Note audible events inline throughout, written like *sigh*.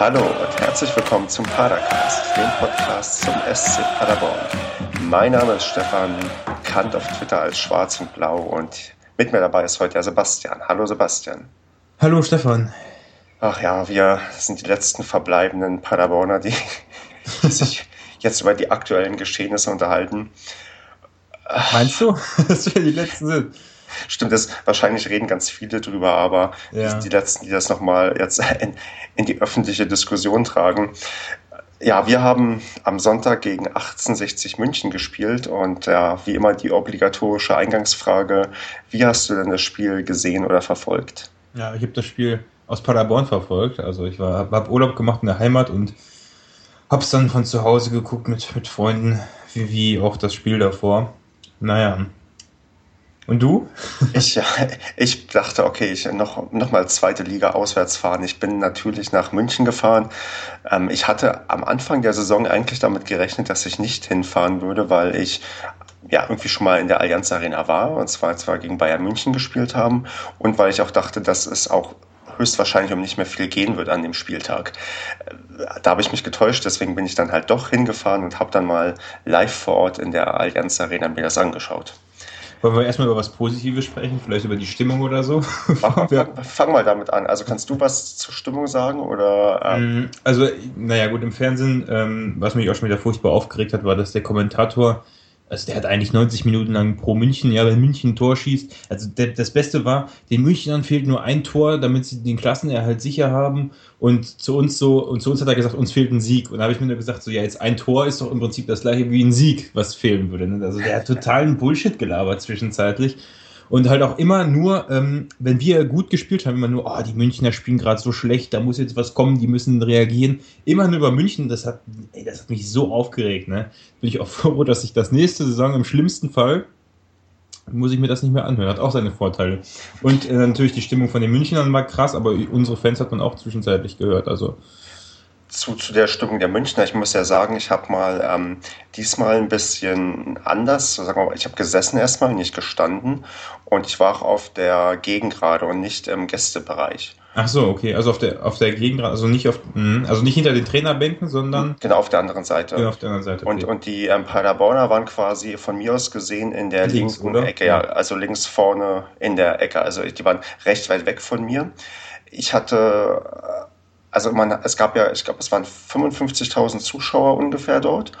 Hallo und herzlich willkommen zum Padercast, dem Podcast zum SC Paderborn. Mein Name ist Stefan, bekannt auf Twitter als Schwarz und Blau und mit mir dabei ist heute der Sebastian. Hallo Sebastian. Hallo Stefan. Ach ja, wir sind die letzten verbleibenden Paderborner, die, die sich *laughs* jetzt über die aktuellen Geschehnisse unterhalten. Meinst du, *laughs* dass wir die letzten sind? Stimmt, das wahrscheinlich reden ganz viele drüber, aber Ja. die letzten, die das nochmal jetzt *laughs* in, in die öffentliche Diskussion tragen. Ja, wir haben am Sonntag gegen 1860 München gespielt und ja, wie immer die obligatorische Eingangsfrage, wie hast du denn das Spiel gesehen oder verfolgt? Ja, ich habe das Spiel aus Paderborn verfolgt. Also ich war, habe hab Urlaub gemacht in der Heimat und habe es dann von zu Hause geguckt mit, mit Freunden, wie, wie auch das Spiel davor. Naja. Und du? Ich, ja, ich dachte, okay, ich noch, noch mal zweite Liga auswärts fahren. Ich bin natürlich nach München gefahren. Ähm, ich hatte am Anfang der Saison eigentlich damit gerechnet, dass ich nicht hinfahren würde, weil ich ja irgendwie schon mal in der Allianz Arena war und zwar zwar gegen Bayern München gespielt haben und weil ich auch dachte, dass es auch höchstwahrscheinlich um nicht mehr viel gehen wird an dem Spieltag. Äh, Da habe ich mich getäuscht, deswegen bin ich dann halt doch hingefahren und habe dann mal live vor Ort in der Allianz Arena mir das angeschaut. Wollen wir erstmal über was Positives sprechen? Vielleicht über die Stimmung oder so? Fang, fang, fang mal damit an. Also kannst du was zur Stimmung sagen oder? Ähm, Mm, Also, naja, gut, im Fernsehen, ähm, was mich auch schon wieder furchtbar aufgeregt hat, war, dass der Kommentator, also der hat eigentlich 90 Minuten lang pro München, ja, wenn München ein Tor schießt. Also der, das Beste war, den Münchnern fehlt nur ein Tor, damit sie den Klassenerhalt sicher haben. Und zu uns so, und zu uns hat er gesagt, uns fehlt ein Sieg. Und da habe ich mir nur gesagt, so, ja, jetzt ein Tor ist doch im Prinzip das gleiche wie ein Sieg, was fehlen würde. Ne? Also der hat totalen Bullshit gelabert zwischenzeitlich. Und halt auch immer nur, ähm, wenn wir gut gespielt haben, immer nur, oh, die Münchner spielen gerade so schlecht, da muss jetzt was kommen, die müssen reagieren. Immer nur über München, das hat, ey, das hat mich so aufgeregt, ne? Bin ich auch *laughs* froh, dass ich das nächste Saison im schlimmsten Fall muss ich mir das nicht mehr anhören. Hat auch seine Vorteile. Und äh, natürlich die Stimmung von den Münchnern war krass, aber unsere Fans hat man auch zwischenzeitlich gehört. Also zu, zu der Stimmung der Münchner. Ich muss ja sagen, ich habe mal ähm, diesmal ein bisschen anders. Sagen wir mal, ich habe gesessen erstmal, nicht gestanden und ich war auch auf der Gegengrade und nicht im Gästebereich. ach so, okay, also auf der auf der Gegend, also nicht auf, mh, also nicht hinter den Trainerbänken, sondern Genau auf der anderen Seite. genau auf der anderen Seite. Und, und die ähm, Paderborner waren quasi von mir aus gesehen in der Links, linken oder? Ecke, ja, also links vorne in der Ecke. Also die waren recht weit weg von mir. Ich hatte, äh, also man, es gab ja, ich glaube, es waren 55.000 Zuschauer ungefähr dort.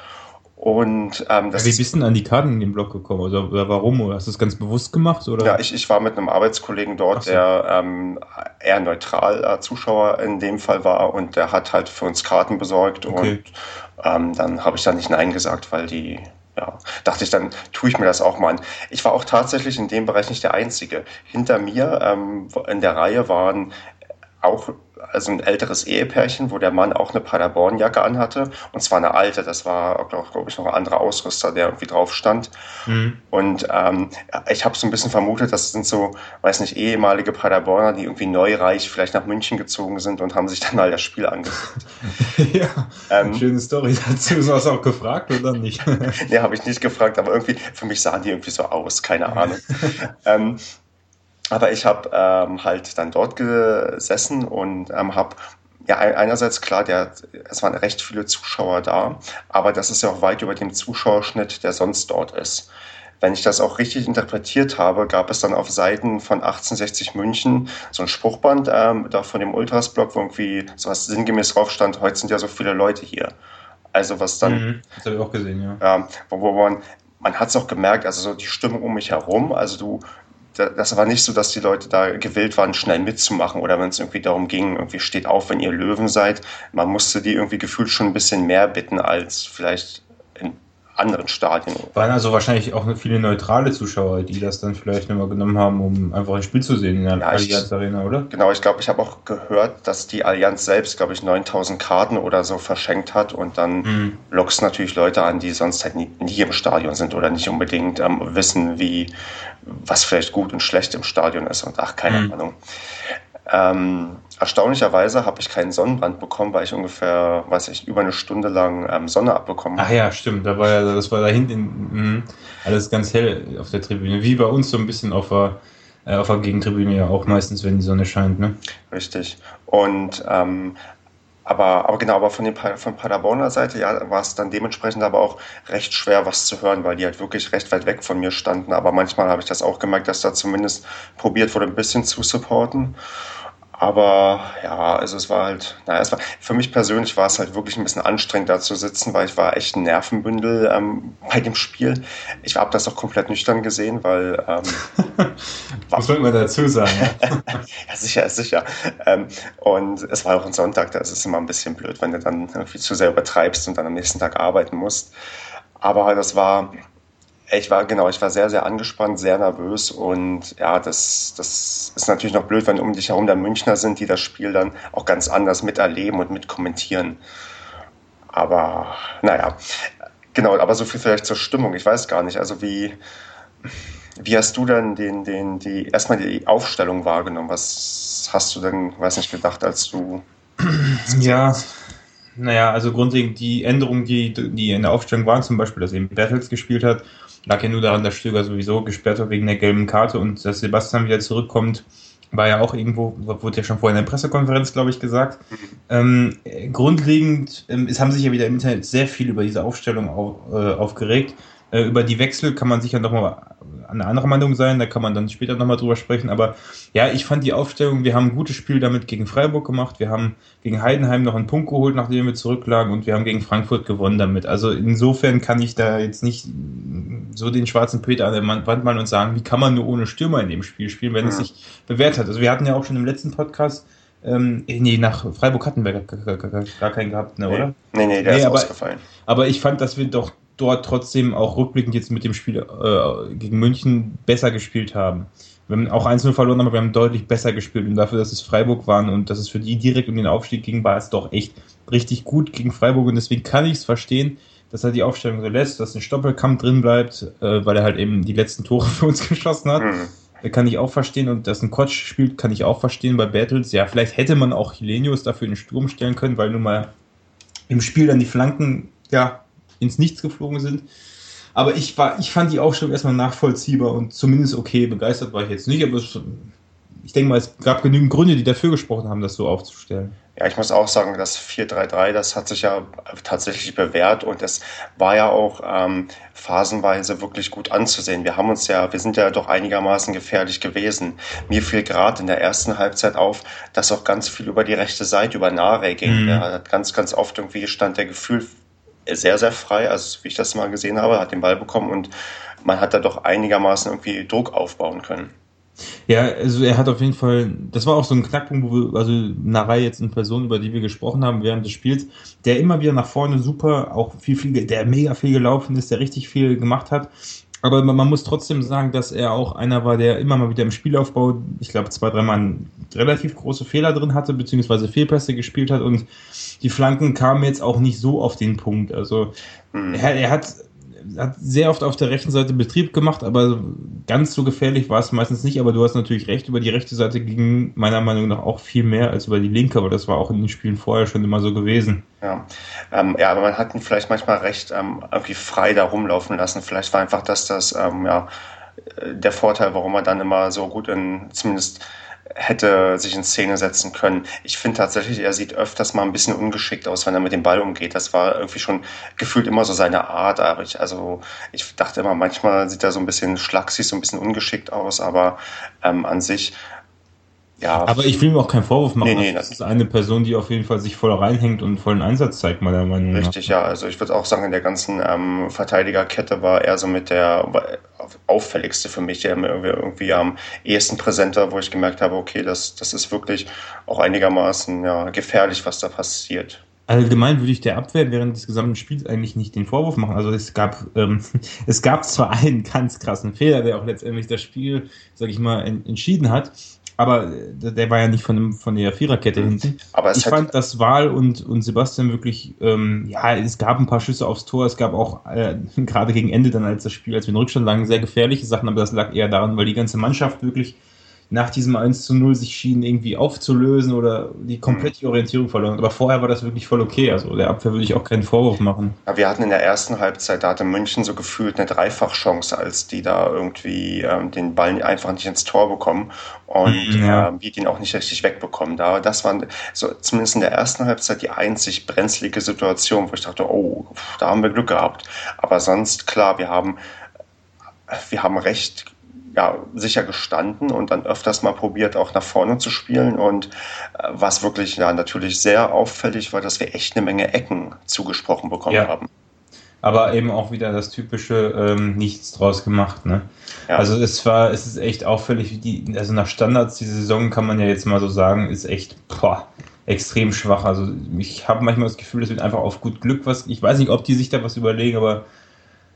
Und ähm, das Wie bist du an die Karten in den Block gekommen? Also, oder warum? Oder hast du es ganz bewusst gemacht? Oder? Ja, ich, ich war mit einem Arbeitskollegen dort, so. der ähm, eher neutral äh, Zuschauer in dem Fall war und der hat halt für uns Karten besorgt Okay. und ähm, dann habe ich da nicht Nein gesagt, weil die, ja, dachte ich, dann tue ich mir das auch mal an. Ich war auch tatsächlich in dem Bereich nicht der Einzige. Hinter mir ähm, in der Reihe waren auch also ein älteres Ehepärchen, wo der Mann auch eine Paderborn-Jacke anhatte. Und zwar eine alte, das war, glaube glaub ich, noch ein anderer Ausrüster, der irgendwie drauf stand. Mhm. Und ähm, ich habe so ein bisschen vermutet, das sind so, weiß nicht, ehemalige Paderborner, die irgendwie neureich vielleicht nach München gezogen sind und haben sich dann mal das Spiel angeguckt. *laughs* ja, Ähm. schöne Story dazu. Hast du das auch gefragt oder nicht? *laughs* nee, habe ich nicht gefragt, aber irgendwie, für mich sahen die irgendwie so aus, keine *laughs* Ahnung. ähm, aber ich habe ähm, halt dann dort gesessen und ähm, habe ja ein- einerseits klar, der, es waren recht viele Zuschauer da, aber das ist ja auch weit über dem Zuschauerschnitt, der sonst dort ist. Wenn ich das auch richtig interpretiert habe, gab es dann auf Seiten von 1860 München so ein Spruchband ähm, da von dem Ultras-Blog, wo irgendwie sowas sinngemäß drauf stand, heute sind ja so viele Leute hier. Also was dann Mhm. Das habe ich auch gesehen, ja. ja, wo, wo man, man hat es auch gemerkt, also so die Stimmung um mich herum, also du, das war nicht so, dass die Leute da gewillt waren, schnell mitzumachen oder wenn es irgendwie darum ging, irgendwie steht auf, wenn ihr Löwen seid. Man musste die irgendwie gefühlt schon ein bisschen mehr bitten als vielleicht anderen Stadien. Waren also wahrscheinlich auch viele neutrale Zuschauer, die das dann vielleicht nochmal genommen haben, um einfach ein Spiel zu sehen in der Ja, ich- Allianz Arena, oder? Genau, ich glaube, ich habe auch gehört, dass die Allianz selbst, glaube ich, 9000 Karten oder so verschenkt hat und dann Mhm. lockst natürlich Leute an, die sonst halt nie, nie im Stadion sind oder nicht unbedingt ähm, wissen, wie was vielleicht gut und schlecht im Stadion ist und ach, keine Mhm. Ahnung. Ähm, erstaunlicherweise habe ich keinen Sonnenbrand bekommen, weil ich ungefähr, weiß ich, über eine Stunde lang ähm, Sonne abbekommen Ach habe. ja, stimmt. Da war ja, das war da hinten mh, alles ganz hell auf der Tribüne. Wie bei uns so ein bisschen auf der, äh, auf der Gegentribüne ja auch meistens, wenn die Sonne scheint, ne? Richtig. Und ähm, aber, aber genau, aber von, den, von Paderborner Seite ja, war es dann dementsprechend aber auch recht schwer, was zu hören, weil die halt wirklich recht weit weg von mir standen. Aber manchmal habe ich das auch gemerkt, dass da zumindest probiert wurde, ein bisschen zu supporten. Aber ja, also es war halt, naja, es war, für mich persönlich war es halt wirklich ein bisschen anstrengend da zu sitzen, weil ich war echt ein Nervenbündel ähm, *laughs* bei dem Spiel. Ich habe das auch komplett nüchtern gesehen, weil ähm, *laughs* Was wollen wir dazu sagen? *laughs* ja, sicher, sicher. Ähm, und es war auch ein Sonntag, da ist es immer ein bisschen blöd, wenn du dann irgendwie zu sehr übertreibst und dann am nächsten Tag arbeiten musst. Aber das war, ich war, genau, ich war sehr, sehr angespannt, sehr nervös und ja, das, das ist natürlich noch blöd, wenn um dich herum dann Münchner sind, die das Spiel dann auch ganz anders miterleben und mitkommentieren. Aber naja, genau, aber so viel vielleicht zur Stimmung, ich weiß gar nicht, also wie, wie hast du denn den, den, die, erstmal die Aufstellung wahrgenommen? Was hast du denn, weiß nicht, gedacht, als du. Ja, naja, also grundlegend die Änderungen, die, die in der Aufstellung waren, zum Beispiel, dass eben Bertels gespielt hat, lag ja nur daran, dass Stöger sowieso gesperrt war wegen der gelben Karte und dass Sebastian wieder zurückkommt, war ja auch irgendwo, wurde ja schon vorher in der Pressekonferenz, glaube ich, gesagt. Ähm, grundlegend, ähm, es haben sich ja wieder im Internet sehr viel über diese Aufstellung auf, äh, aufgeregt. Äh, über die Wechsel kann man sicher nochmal eine andere Meinung sein, da kann man dann später nochmal drüber sprechen. Aber ja, ich fand die Aufstellung, wir haben ein gutes Spiel damit gegen Freiburg gemacht, wir haben gegen Heidenheim noch einen Punkt geholt, nachdem wir zurücklagen und wir haben gegen Frankfurt gewonnen damit. Also insofern kann ich da jetzt nicht so den schwarzen Peter an der Wand malen und sagen, wie kann man nur ohne Stürmer in dem Spiel spielen, wenn es sich bewährt hat. Also wir hatten ja auch schon im letzten Podcast ähm, nee, nach Freiburg hatten wir gar, gar, gar, gar keinen gehabt, ne, oder? Nee, nee, der nee, ist aber, ausgefallen. Aber ich fand, dass wir doch dort trotzdem auch rückblickend jetzt mit dem Spiel äh, gegen München besser gespielt haben. Wir haben auch 1-0 verloren, aber wir haben deutlich besser gespielt. Und dafür, dass es Freiburg waren und dass es für die direkt um den Aufstieg ging, war es doch echt richtig gut gegen Freiburg. Und deswegen kann ich es verstehen, dass er die Aufstellung so lässt, dass ein Stoppelkampf drin bleibt, äh, weil er halt eben die letzten Tore *laughs* für uns geschossen hat. Mhm. Kann ich auch verstehen. Und dass ein Kotsch spielt, kann ich auch verstehen bei Battles. Ja, vielleicht hätte man auch Hilenius dafür in den Sturm stellen können, weil nun mal im Spiel dann die Flanken, ja, ins Nichts geflogen sind. Aber ich, war, ich fand die Aufstellung erstmal nachvollziehbar und zumindest okay. Begeistert war ich jetzt nicht, aber es, ich denke mal, es gab genügend Gründe, die dafür gesprochen haben, das so aufzustellen. Ja, ich muss auch sagen, das 4-3-3, das hat sich ja tatsächlich bewährt und es war ja auch ähm, phasenweise wirklich gut anzusehen. Wir haben uns ja, wir sind ja doch einigermaßen gefährlich gewesen. Mir fiel gerade in der ersten Halbzeit auf, dass auch ganz viel über die rechte Seite, über Nare ging. Mhm. Ja, ganz, ganz oft irgendwie stand der Gefühl sehr, sehr frei, also wie ich das mal gesehen habe, hat den Ball bekommen und man hat da doch einigermaßen irgendwie Druck aufbauen können. Ja, also er hat auf jeden Fall, das war auch so ein Knackpunkt, wo wir, also Narei jetzt eine Person, über die wir gesprochen haben während des Spiels, der immer wieder nach vorne super, auch viel, viel, der mega viel gelaufen ist, der richtig viel gemacht hat. Aber man muss trotzdem sagen, dass er auch einer war, der immer mal wieder im Spielaufbau, ich glaube, zwei, dreimal relativ große Fehler drin hatte, beziehungsweise Fehlpässe gespielt hat und die Flanken kamen jetzt auch nicht so auf den Punkt. Also mhm. er, er, hat, hat sehr oft auf der rechten Seite Betrieb gemacht, aber ganz so gefährlich war es meistens nicht. Aber du hast natürlich recht, über die rechte Seite ging meiner Meinung nach auch viel mehr als über die linke, aber das war auch in den Spielen vorher schon immer so gewesen. Ja, ähm, ja aber man hat ihn vielleicht manchmal recht ähm, irgendwie frei da rumlaufen lassen. Vielleicht war einfach das, das ähm, ja, der Vorteil, warum er dann immer so gut in zumindest hätte sich in Szene setzen können. Ich finde tatsächlich, er sieht öfters mal ein bisschen ungeschickt aus, wenn er mit dem Ball umgeht. Das war irgendwie schon gefühlt immer so seine Art. Aber ich, also ich dachte immer, manchmal sieht er so ein bisschen schlaksig, so ein bisschen ungeschickt aus, aber ähm, an sich ja. Aber ich will mir auch keinen Vorwurf machen. Nee, nee, das ist eine Person, die auf jeden Fall sich voll reinhängt und vollen Einsatz zeigt, meiner Meinung nach. Richtig, ja. Also ich würde auch sagen, in der ganzen ähm, Verteidigerkette war er so mit der auffälligste für mich, der mir irgendwie am ehesten präsenter, wo ich gemerkt habe, okay, das, das ist wirklich auch einigermaßen ja, gefährlich, was da passiert. Allgemein würde ich der Abwehr während des gesamten Spiels eigentlich nicht den Vorwurf machen. Also es gab, ähm, *laughs* es gab zwar einen ganz krassen Fehler, der auch letztendlich das Spiel, sag ich mal, entschieden hat. Aber äh, der war ja nicht von, dem, von der Viererkette hinten. Aber ich fand, dass Wahl und, und Sebastian wirklich, ähm, ja, es gab ein paar Schüsse aufs Tor. Es gab auch äh, *laughs* gerade gegen Ende dann, als das Spiel, als wir in Rückstand lagen, sehr gefährliche Sachen. Aber das lag eher daran, weil die ganze Mannschaft wirklich nach diesem 1 zu 0 sich schienen irgendwie aufzulösen oder die komplette mhm. Orientierung verloren. Aber vorher war das wirklich voll okay. Also der Abwehr würde ich auch keinen Vorwurf machen. Ja, wir hatten in der ersten Halbzeit, da hatte München so gefühlt eine Dreifachchance, als die da irgendwie ähm, den Ball einfach nicht ins Tor bekommen und mhm, ja. äh, wir den auch nicht richtig wegbekommen. Da, das war so, zumindest in der ersten Halbzeit die einzig brenzlige Situation, wo ich dachte, oh, da haben wir Glück gehabt. Aber sonst, klar, wir haben, wir haben recht ja, sicher gestanden und dann öfters mal probiert, auch nach vorne zu spielen. Und äh, was wirklich ja natürlich sehr auffällig war, dass wir echt eine Menge Ecken zugesprochen bekommen ja. haben. Aber eben auch wieder das typische ähm, Nichts draus gemacht. Ne? Ja. Also es war, es ist echt auffällig, wie die, also nach Standards die Saison kann man ja jetzt mal so sagen, ist echt boah, extrem schwach. Also ich habe manchmal das Gefühl, es wird einfach auf gut Glück was. Ich weiß nicht, ob die sich da was überlegen, aber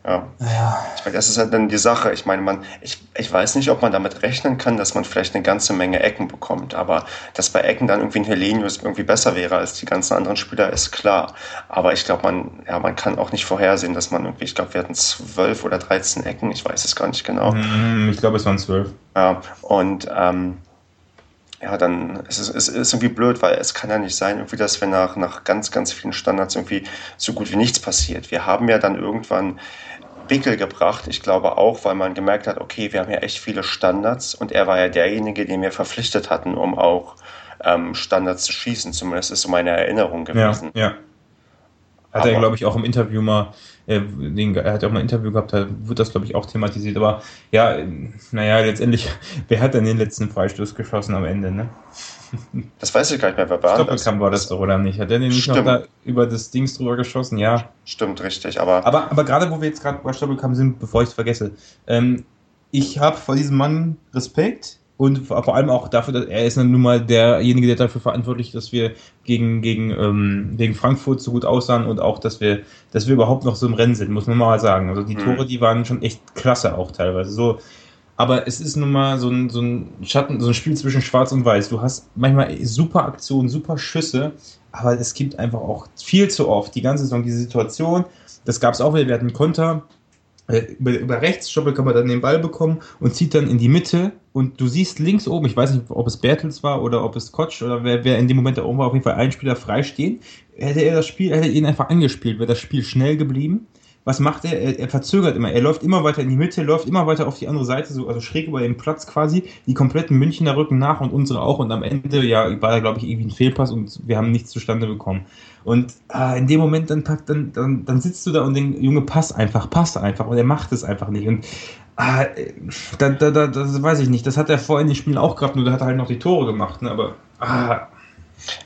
ja. ja. Ich meine, das ist halt dann die Sache. Ich meine, man, ich, ich weiß nicht, ob man damit rechnen kann, dass man vielleicht eine ganze Menge Ecken bekommt, aber dass bei Ecken dann irgendwie ein Helenius irgendwie besser wäre als die ganzen anderen Spieler, ist klar. Aber ich glaube, man, ja, man kann auch nicht vorhersehen, dass man irgendwie, ich glaube, wir hatten zwölf oder dreizehn Ecken, ich weiß es gar nicht genau. Mhm, ich glaube, es waren zwölf. Ja, und ähm, ja, dann ist es ist, ist irgendwie blöd, weil es kann ja nicht sein, irgendwie, dass wir nach, nach ganz, ganz vielen Standards irgendwie so gut wie nichts passiert. Wir haben ja dann irgendwann Wickel gebracht. Ich glaube auch, weil man gemerkt hat, okay, wir haben ja echt viele Standards und er war ja derjenige, den wir verpflichtet hatten, um auch ähm, Standards zu schießen. Zumindest ist so meine Erinnerung gewesen. Ja, ja. Hat aber, er, glaube ich, auch im Interview mal, äh, den, er hat auch mal ein Interview gehabt, da wird das, glaube ich, auch thematisiert. Aber ja, naja, letztendlich, *laughs* wer hat denn den letzten Freistoß geschossen am Ende, ne? Das weiß ich gar nicht mehr, wer war Stoppelkamp war das doch, oder nicht? Hat der den nicht noch da über das Dings drüber geschossen? Ja. Stimmt, richtig, aber... Aber, aber gerade, wo wir jetzt gerade bei Stoppelkamp sind, bevor ich es vergesse, ähm, ich habe vor diesem Mann Respekt, und vor allem auch dafür, dass er ist nun mal derjenige, der dafür verantwortlich ist, dass wir gegen, gegen, ähm, gegen Frankfurt so gut aussahen und auch, dass wir, dass wir überhaupt noch so im Rennen sind, muss man mal sagen. Also die mhm. Tore, die waren schon echt klasse auch teilweise. So, aber es ist nun mal so ein, so ein Schatten, so ein Spiel zwischen Schwarz und Weiß. Du hast manchmal super Aktionen, super Schüsse, aber es gibt einfach auch viel zu oft die ganze Saison diese Situation. Das gab es auch wieder, wir hatten Konter, äh, über, über rechts, man dann den Ball bekommen und zieht dann in die Mitte und du siehst links oben, ich weiß nicht, ob es Bertels war oder ob es Kotsch oder wer, wer in dem Moment da oben war, auf jeden Fall ein Spieler freistehen. Hätte er das Spiel, hätte er ihn einfach angespielt, wäre das Spiel schnell geblieben was macht er? er? er? verzögert immer. Er läuft immer weiter in die Mitte, läuft immer weiter auf die andere Seite, so, also schräg über den Platz quasi. Die kompletten Münchner rücken nach und unsere auch. Und am Ende, ja, war da, glaube ich, irgendwie ein Fehlpass und wir haben nichts zustande bekommen. Und äh, in dem Moment, dann, dann, dann, dann sitzt du da und denkst, Junge, pass einfach, pass einfach. Und er macht es einfach nicht. Und ah, da, da, da, das weiß ich nicht. Das hat er vorhin in den Spielen auch gehabt, nur da hat er halt noch die Tore gemacht. Ne? Aber ah,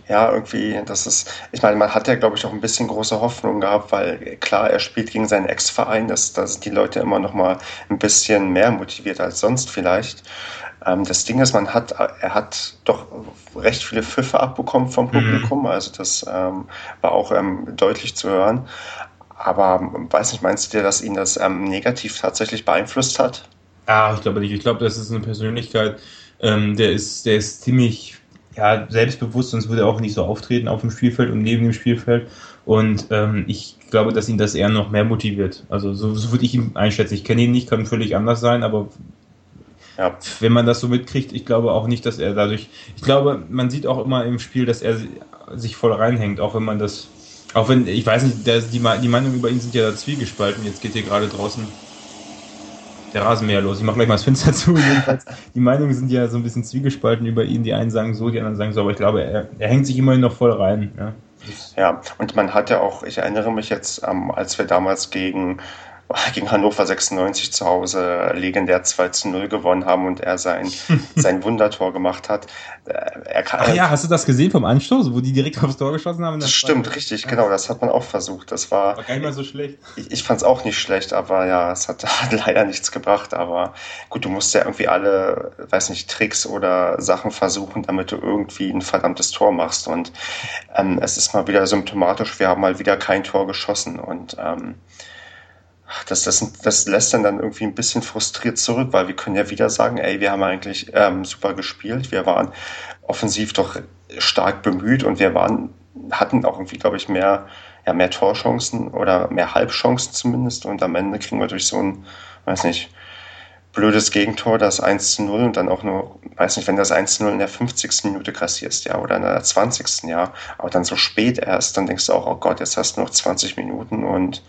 ja, irgendwie, das ist, ich meine, man hat ja, glaube ich, auch ein bisschen große Hoffnung gehabt, weil klar, er spielt gegen seinen Ex-Verein, da sind die Leute immer noch mal ein bisschen mehr motiviert als sonst vielleicht. Ähm, das Ding ist, man hat, er hat doch recht viele Pfiffe abbekommen vom mhm. Publikum, mhm. also das ähm, war auch ähm, deutlich zu hören. Aber weiß nicht, meinst du dir, dass ihn das ähm, negativ tatsächlich beeinflusst hat? Ah, ich glaube nicht. Ich glaube, das ist eine Persönlichkeit, ähm, der ist, der ist ziemlich ja, selbstbewusst, sonst würde er auch nicht so auftreten auf dem Spielfeld und neben dem Spielfeld. Und ähm, ich glaube, dass ihn das eher noch mehr motiviert. Also so, so würde ich ihn einschätzen. Ich kenne ihn nicht, kann völlig anders sein, aber ja. wenn man das so mitkriegt, ich glaube auch nicht, dass er dadurch. Ich glaube, man sieht auch immer im Spiel, dass er sich voll reinhängt, auch wenn man das. Auch wenn, ich weiß nicht, der, die, die Meinungen über ihn sind ja da zwiegespalten. Jetzt geht hier gerade draußen der Rasenmäher los. Ich mache gleich mal das Fenster *laughs* zu. Jedenfalls, die Meinungen sind ja so ein bisschen zwiegespalten über ihn. Die einen sagen so, die anderen sagen so, aber ich glaube, er, er hängt sich immerhin noch voll rein. Ja. ja, und man hat ja auch, ich erinnere mich jetzt, ähm, als wir damals gegen gegen Hannover 96 zu Hause legendär 2 zu 0 gewonnen haben und er sein, *laughs* sein Wundertor gemacht hat. Äh, er kann, Ach ja, hast du das gesehen vom Anstoß, wo die direkt aufs Tor geschossen haben? Das, stimmt, richtig, ja. genau, das hat man auch versucht. Das war, war gar nicht mal so schlecht. Ich, ich fand es auch nicht schlecht, aber ja, es hat, *laughs* hat, leider nichts gebracht. Aber gut, du musst ja irgendwie alle, weiß nicht, Tricks oder Sachen versuchen, damit du irgendwie ein verdammtes Tor machst. Und ähm, es ist mal wieder symptomatisch, wir haben mal wieder kein Tor geschossen. Und ähm, das, das, das lässt dann dann irgendwie ein bisschen frustriert zurück, weil wir können ja wieder sagen, ey, wir haben eigentlich ähm, super gespielt, wir waren offensiv doch stark bemüht und wir waren, hatten auch irgendwie, glaube ich, mehr, ja, mehr Torchancen oder mehr Halbchancen zumindest und am Ende kriegen wir durch so ein, weiß nicht, blödes Gegentor, das 1 zu 0 und dann auch nur weiß nicht, wenn das 1-0 in der 50. Minute kassierst, ja, oder in der 20. ja, aber dann so spät erst, dann denkst du auch, oh Gott, jetzt hast du noch 20 Minuten und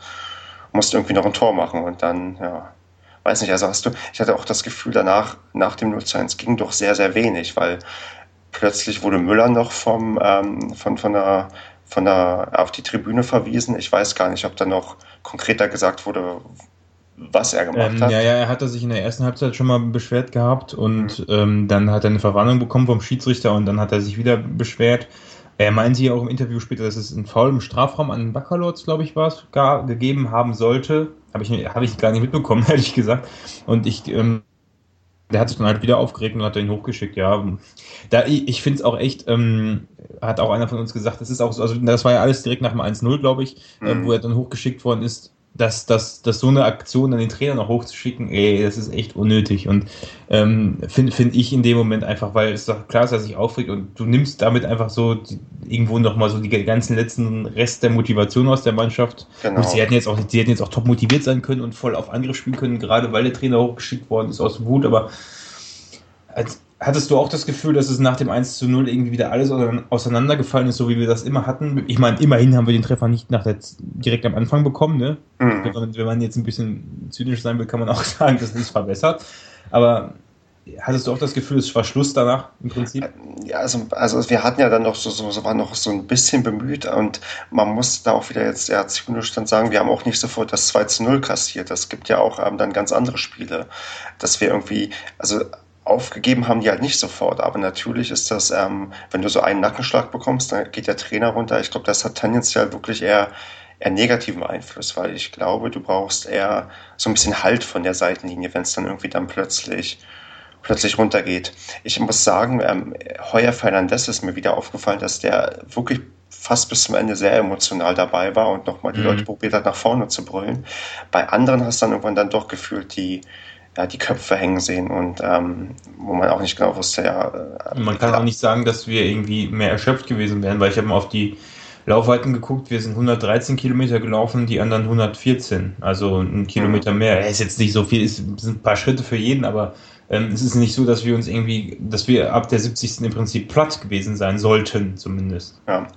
musst irgendwie noch ein Tor machen und dann, ja, weiß nicht, also hast du, ich hatte auch das Gefühl danach, nach dem 0 1 ging doch sehr, sehr wenig, weil plötzlich wurde Müller noch vom, ähm, von, von der, von der, auf die Tribüne verwiesen. Ich weiß gar nicht, ob da noch konkreter gesagt wurde, was er gemacht ähm, hat. Ja, ja, er hatte sich in der ersten Halbzeit schon mal beschwert gehabt und mhm. ähm, dann hat er eine Verwarnung bekommen vom Schiedsrichter und dann hat er sich wieder beschwert. Er meinte ja auch im Interview später, dass es einen Foul im Strafraum an Baccalords, glaube ich, war es, gegeben haben sollte. Habe ich, hab ich gar nicht mitbekommen, *laughs* ehrlich gesagt. Und ich, ähm, der hat sich dann halt wieder aufgeregt und hat ihn hochgeschickt, ja. Da, ich ich finde es auch echt, ähm, hat auch einer von uns gesagt, das ist auch so, also das war ja alles direkt nach dem 1-0, glaube ich, äh, mhm. äh, wo er dann hochgeschickt worden ist dass, dass, dass so eine Aktion an den Trainer noch hochzuschicken, ey, das ist echt unnötig. Und ähm, finde find ich in dem Moment einfach, weil es doch klar ist, dass sich aufregt und du nimmst damit einfach so die, irgendwo nochmal so die ganzen letzten Rest der Motivation aus der Mannschaft. Genau. Und sie hätten jetzt auch, sie hätten jetzt auch top motiviert sein können und voll auf Angriff spielen können, gerade weil der Trainer hochgeschickt worden ist aus dem Wut, aber als, Hattest du auch das Gefühl, dass es nach dem 1 zu 0 irgendwie wieder alles auseinandergefallen ist, so wie wir das immer hatten? Ich meine, immerhin haben wir den Treffer nicht nach der, direkt am Anfang bekommen, ne? Mhm. Wenn, man, jetzt ein bisschen zynisch sein will, kann man auch *laughs* sagen, das ist verbessert. Aber hattest du auch das Gefühl, es war Schluss danach im Prinzip? Ja, also, also wir hatten ja dann noch so, so, so, war noch so ein bisschen bemüht und man muss da auch wieder jetzt ja zynisch dann sagen, wir haben auch nicht sofort das 2 zu 0 kassiert. Das gibt ja auch ähm, dann ganz andere Spiele, dass wir irgendwie, also aufgegeben haben die halt nicht sofort. Aber natürlich ist das, ähm, wenn du so einen Nackenschlag bekommst, dann geht der Trainer runter. Ich glaube, das hat tendenziell wirklich eher, eher negativen Einfluss, weil ich glaube, du brauchst eher so ein bisschen Halt von der Seitenlinie, wenn es dann irgendwie dann plötzlich plötzlich runtergeht. Ich muss sagen, ähm, Heuer Fernandez ist mir wieder aufgefallen, dass der wirklich fast bis zum Ende sehr emotional dabei war und nochmal die mhm. Leute probiert hat, nach vorne zu brüllen. Bei anderen hast du dann irgendwann dann doch gefühlt die, ja, die Köpfe hängen sehen und ähm, wo man auch nicht genau wusste, ja. Äh, man kann auch nicht sagen, dass wir irgendwie mehr erschöpft gewesen wären, weil ich habe mal auf die Laufweiten geguckt, wir sind 113 Kilometer gelaufen, die anderen 114, also ein Kilometer mhm. mehr. Ist jetzt nicht so viel, ist, sind ein paar Schritte für jeden, aber ähm, es ist nicht so, dass wir uns irgendwie, dass wir ab der 70. im Prinzip platt gewesen sein sollten, zumindest. Ja.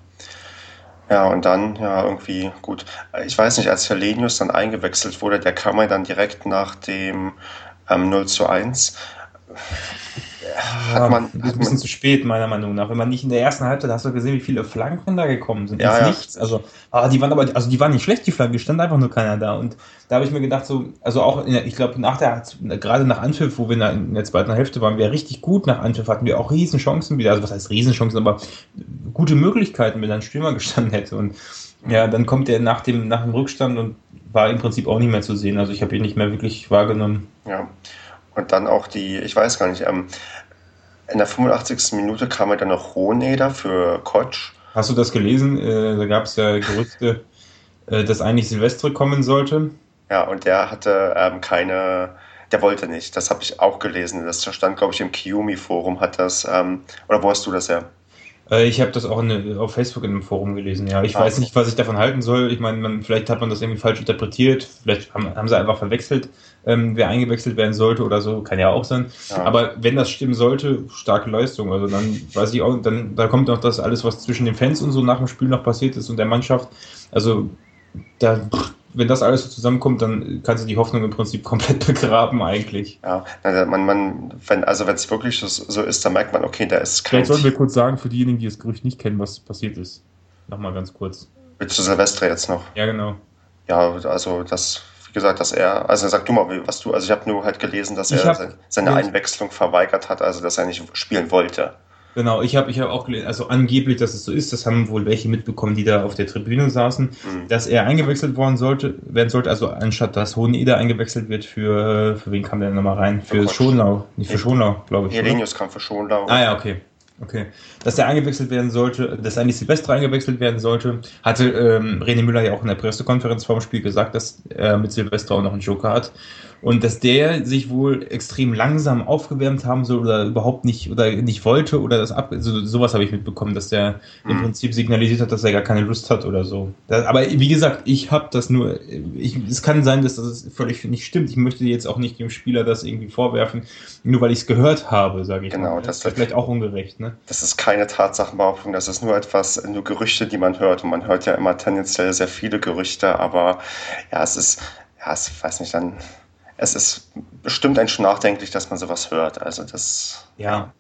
Ja, und dann, ja, irgendwie, gut. Ich weiß nicht, als Helenius dann eingewechselt wurde, der kam ja dann direkt nach dem ähm, 0 zu 1. Hat man, ja, ein bisschen man, zu spät, meiner Meinung nach. Wenn man nicht in der ersten Halbzeit hast du gesehen, wie viele Flanken da gekommen sind. Ja, ja. nichts. Also, ah, die waren aber, also die waren nicht schlecht, die Flanken, stand einfach nur keiner da. Und da habe ich mir gedacht, so, also auch, der, ich glaube, nach der, gerade nach Anpfiff, wo wir in der zweiten Hälfte waren, wir richtig gut nach Anpfiff, hatten wir auch Riesenchancen wieder. Also was heißt Riesenchancen, aber gute Möglichkeiten, wenn ein Stürmer *laughs* gestanden hätte. Und ja, dann kommt er nach dem, nach dem Rückstand und war im Prinzip auch nicht mehr zu sehen. Also ich habe ihn nicht mehr wirklich wahrgenommen. Ja. Und dann auch die, ich weiß gar nicht, ähm, in der 85. Minute kam ja dann noch Rohneder für Kotsch. Hast du das gelesen? Äh, da gab es ja Gerüchte, äh, dass eigentlich Silvestre kommen sollte. Ja, und der hatte ähm, keine, der wollte nicht. Das habe ich auch gelesen. Das stand, glaube ich, im Kiyomi-Forum, hat das, ähm, oder wo hast du das ja? Äh, ich habe das auch in, auf Facebook in einem Forum gelesen, ja. Ich ah, weiß nicht, was ich davon halten soll. Ich meine, vielleicht hat man das irgendwie falsch interpretiert. Vielleicht haben, haben sie einfach verwechselt, ähm, wer eingewechselt werden sollte oder so. Kann ja auch sein. Ja. Aber wenn das stimmen sollte, starke Leistung. Also dann weiß ich auch, dann da kommt noch das alles, was zwischen den Fans und so nach dem Spiel noch passiert ist und der Mannschaft. Also da wenn das alles so zusammenkommt, dann kannst du die Hoffnung im Prinzip komplett *laughs* begraben eigentlich. Ja, man, man, wenn, also wenn es wirklich so, so, ist, dann merkt man, okay, da ist kein... Vielleicht sollten wir kurz sagen, für diejenigen, die das Gerücht nicht kennen, was passiert ist. Nochmal ganz kurz. Willst du Silvestre jetzt noch? Ja, genau. Ja, also das, wie gesagt, dass er, also sag du mal, was du, also ich habe nur halt gelesen, dass er hab, seine Einwechslung verweigert hat, also dass er nicht spielen wollte. Genau, ich habe ich hab auch gelesen, also angeblich, dass es so ist, das haben wohl welche mitbekommen, die da auf der Tribüne saßen, mhm. dass er eingewechselt worden sollte, werden sollte, also anstatt dass Hoheneder eingewechselt wird für, für wen kam der nochmal rein? Für oh Schonlau, nicht für Schonlau, glaube ich. Helenius kam für Schonlau. Ah ja, okay. Okay. Dass er eingewechselt werden sollte, dass eigentlich Silvestre eingewechselt werden sollte, hatte ähm, René Müller ja auch in der Pressekonferenz vor dem Spiel gesagt, dass er mit Silvestre auch noch einen Joker hat. Und dass der sich wohl extrem langsam aufgewärmt haben soll oder überhaupt nicht oder nicht wollte oder das ab. Also sowas habe ich mitbekommen, dass der mhm. im Prinzip signalisiert hat, dass er gar keine Lust hat oder so. Das, aber wie gesagt, ich habe das nur. Ich, es kann sein, dass das völlig nicht stimmt. Ich möchte jetzt auch nicht dem Spieler das irgendwie vorwerfen, nur weil ich es gehört habe, sage ich. Genau, mal. das ist vielleicht auch ungerecht. Ne? Das ist keine Tatsachenbehauptung, das ist nur etwas, nur Gerüchte, die man hört. Und man hört ja immer tendenziell sehr viele Gerüchte, aber ja, es ist, ja, es weiß nicht, dann es ist bestimmt ein schon nachdenklich, dass man sowas hört. Also das. Ja.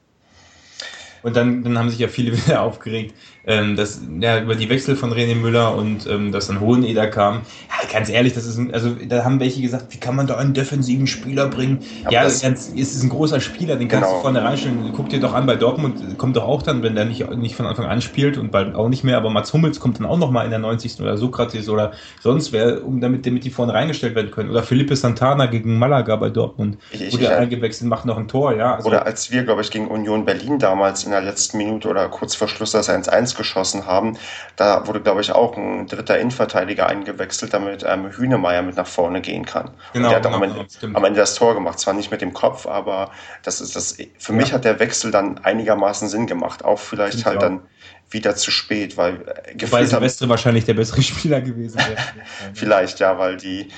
Und dann, dann haben sich ja viele *laughs* wieder aufgeregt, ähm, dass, ja, über die Wechsel von René Müller und ähm, dass dann Hoheneder kam. Ja, ganz ehrlich, das ist ein, also da haben welche gesagt, wie kann man da einen defensiven Spieler bringen? Aber ja, das, ganz, es ist ein großer Spieler, den kannst genau. du vorne reinstellen. Guck dir doch an bei Dortmund, kommt doch auch dann, wenn der nicht, nicht von Anfang an spielt und bald auch nicht mehr, aber Mats Hummels kommt dann auch nochmal in der 90. oder Sokrates oder sonst wer, um damit, damit die vorne reingestellt werden können. Oder Felipe Santana gegen Malaga bei Dortmund, ich, wurde eingewechselt, macht noch ein Tor, ja. Also, oder als wir, glaube ich, gegen Union Berlin damals in der letzten Minute oder kurz vor Schluss das 1-1 geschossen haben, da wurde, glaube ich, auch ein dritter Innenverteidiger eingewechselt, damit ähm, Hühnemeier mit nach vorne gehen kann. Genau, Und der hat genau, am, Ende, am, Ende, das Tor gemacht. Zwar nicht mit dem Kopf, aber das ist das. Für ja. mich hat der Wechsel dann einigermaßen Sinn gemacht. Auch vielleicht Stimmt halt auch. dann wieder zu spät, weil äh, Weil Silvestre wahrscheinlich der bessere *laughs* Spieler gewesen wäre. Vielleicht, ja, weil die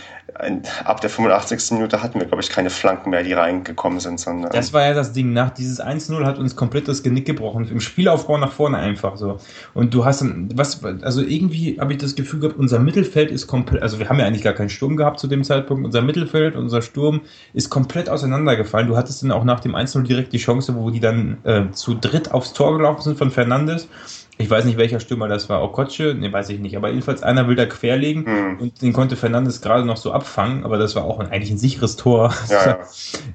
ab der 85. Minute hatten wir, glaube ich, keine Flanken mehr, die reingekommen sind, sondern. Das war ja das Ding. Nach dieses 1-0 hat uns komplett das Genick gebrochen. Im Spielaufbau nach vorne einfach so. Und du hast dann, was, also irgendwie habe ich das Gefühl gehabt, unser Mittelfeld ist komplett, also wir haben ja eigentlich gar keinen Sturm gehabt zu dem Zeitpunkt. Unser Mittelfeld, unser Sturm ist komplett auseinandergefallen. Du hattest dann auch nach dem 1-0 direkt die Chance, wo die dann äh, zu dritt aufs Tor gelaufen sind von Fernandes ich weiß nicht, welcher Stürmer das war, Okoche, ne, weiß ich nicht, aber jedenfalls einer will da querlegen mhm. und den konnte Fernandes gerade noch so abfangen, aber das war auch ein, eigentlich ein sicheres Tor. Ja, *laughs* ja.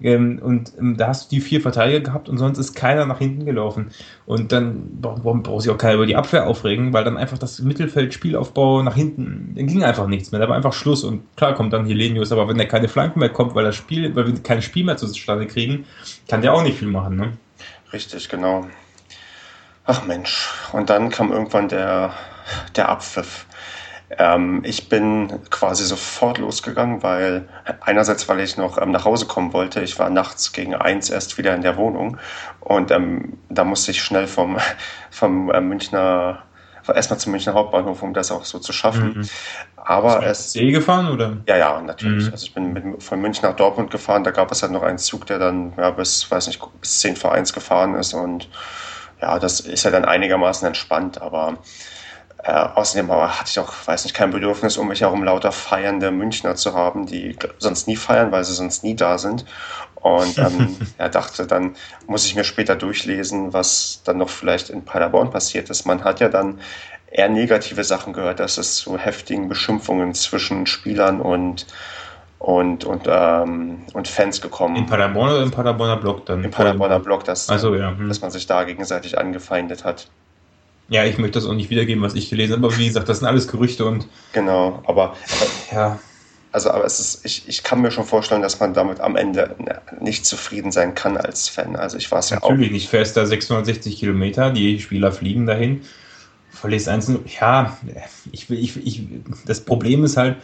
ähm, und ähm, da hast du die vier Verteidiger gehabt und sonst ist keiner nach hinten gelaufen. Und dann braucht sich auch keiner über die Abwehr aufregen, weil dann einfach das Mittelfeld, Spielaufbau nach hinten, dann ging einfach nichts mehr. Da war einfach Schluss und klar kommt dann Helenius, aber wenn der keine Flanken mehr kommt, weil das Spiel, weil wir kein Spiel mehr zustande kriegen, kann der auch nicht viel machen, ne? Richtig, genau. Ach Mensch. Und dann kam irgendwann der, der Abpfiff. Ähm, ich bin quasi sofort losgegangen, weil einerseits, weil ich noch ähm, nach Hause kommen wollte. Ich war nachts gegen eins erst wieder in der Wohnung und ähm, da musste ich schnell vom, *laughs* vom äh, Münchner erstmal zum Münchner Hauptbahnhof, um das auch so zu schaffen. Mhm. Aber es. See gefahren oder? Ja, ja, natürlich. Mhm. Also ich bin mit, von München nach Dortmund gefahren. Da gab es halt noch einen Zug, der dann ja, bis, weiß nicht, bis 10 vor 1 gefahren ist und ja, das ist ja dann einigermaßen entspannt, aber äh, außerdem aber hatte ich auch, weiß nicht, kein Bedürfnis, um mich herum lauter feiernde Münchner zu haben, die sonst nie feiern, weil sie sonst nie da sind. Und ähm, *laughs* er dachte, dann muss ich mir später durchlesen, was dann noch vielleicht in Paderborn passiert ist. Man hat ja dann eher negative Sachen gehört, dass es zu heftigen Beschimpfungen zwischen Spielern und und, und, ähm, und Fans gekommen. In Paderborn oder im Paderborner Block dann? Im Paderborner Block, dass, also, ja. hm. dass man sich da gegenseitig angefeindet hat. Ja, ich möchte das auch nicht wiedergeben, was ich gelesen habe, aber wie gesagt, das sind alles Gerüchte und. Genau, aber, ja. Also, aber es ist, ich, ich kann mir schon vorstellen, dass man damit am Ende nicht zufrieden sein kann als Fan. Also ich war es ja auch. Natürlich nicht, fährst da 660 Kilometer, die Spieler fliegen dahin, verlierst eins. Ja, ich will, ich, ich, das Problem ist halt,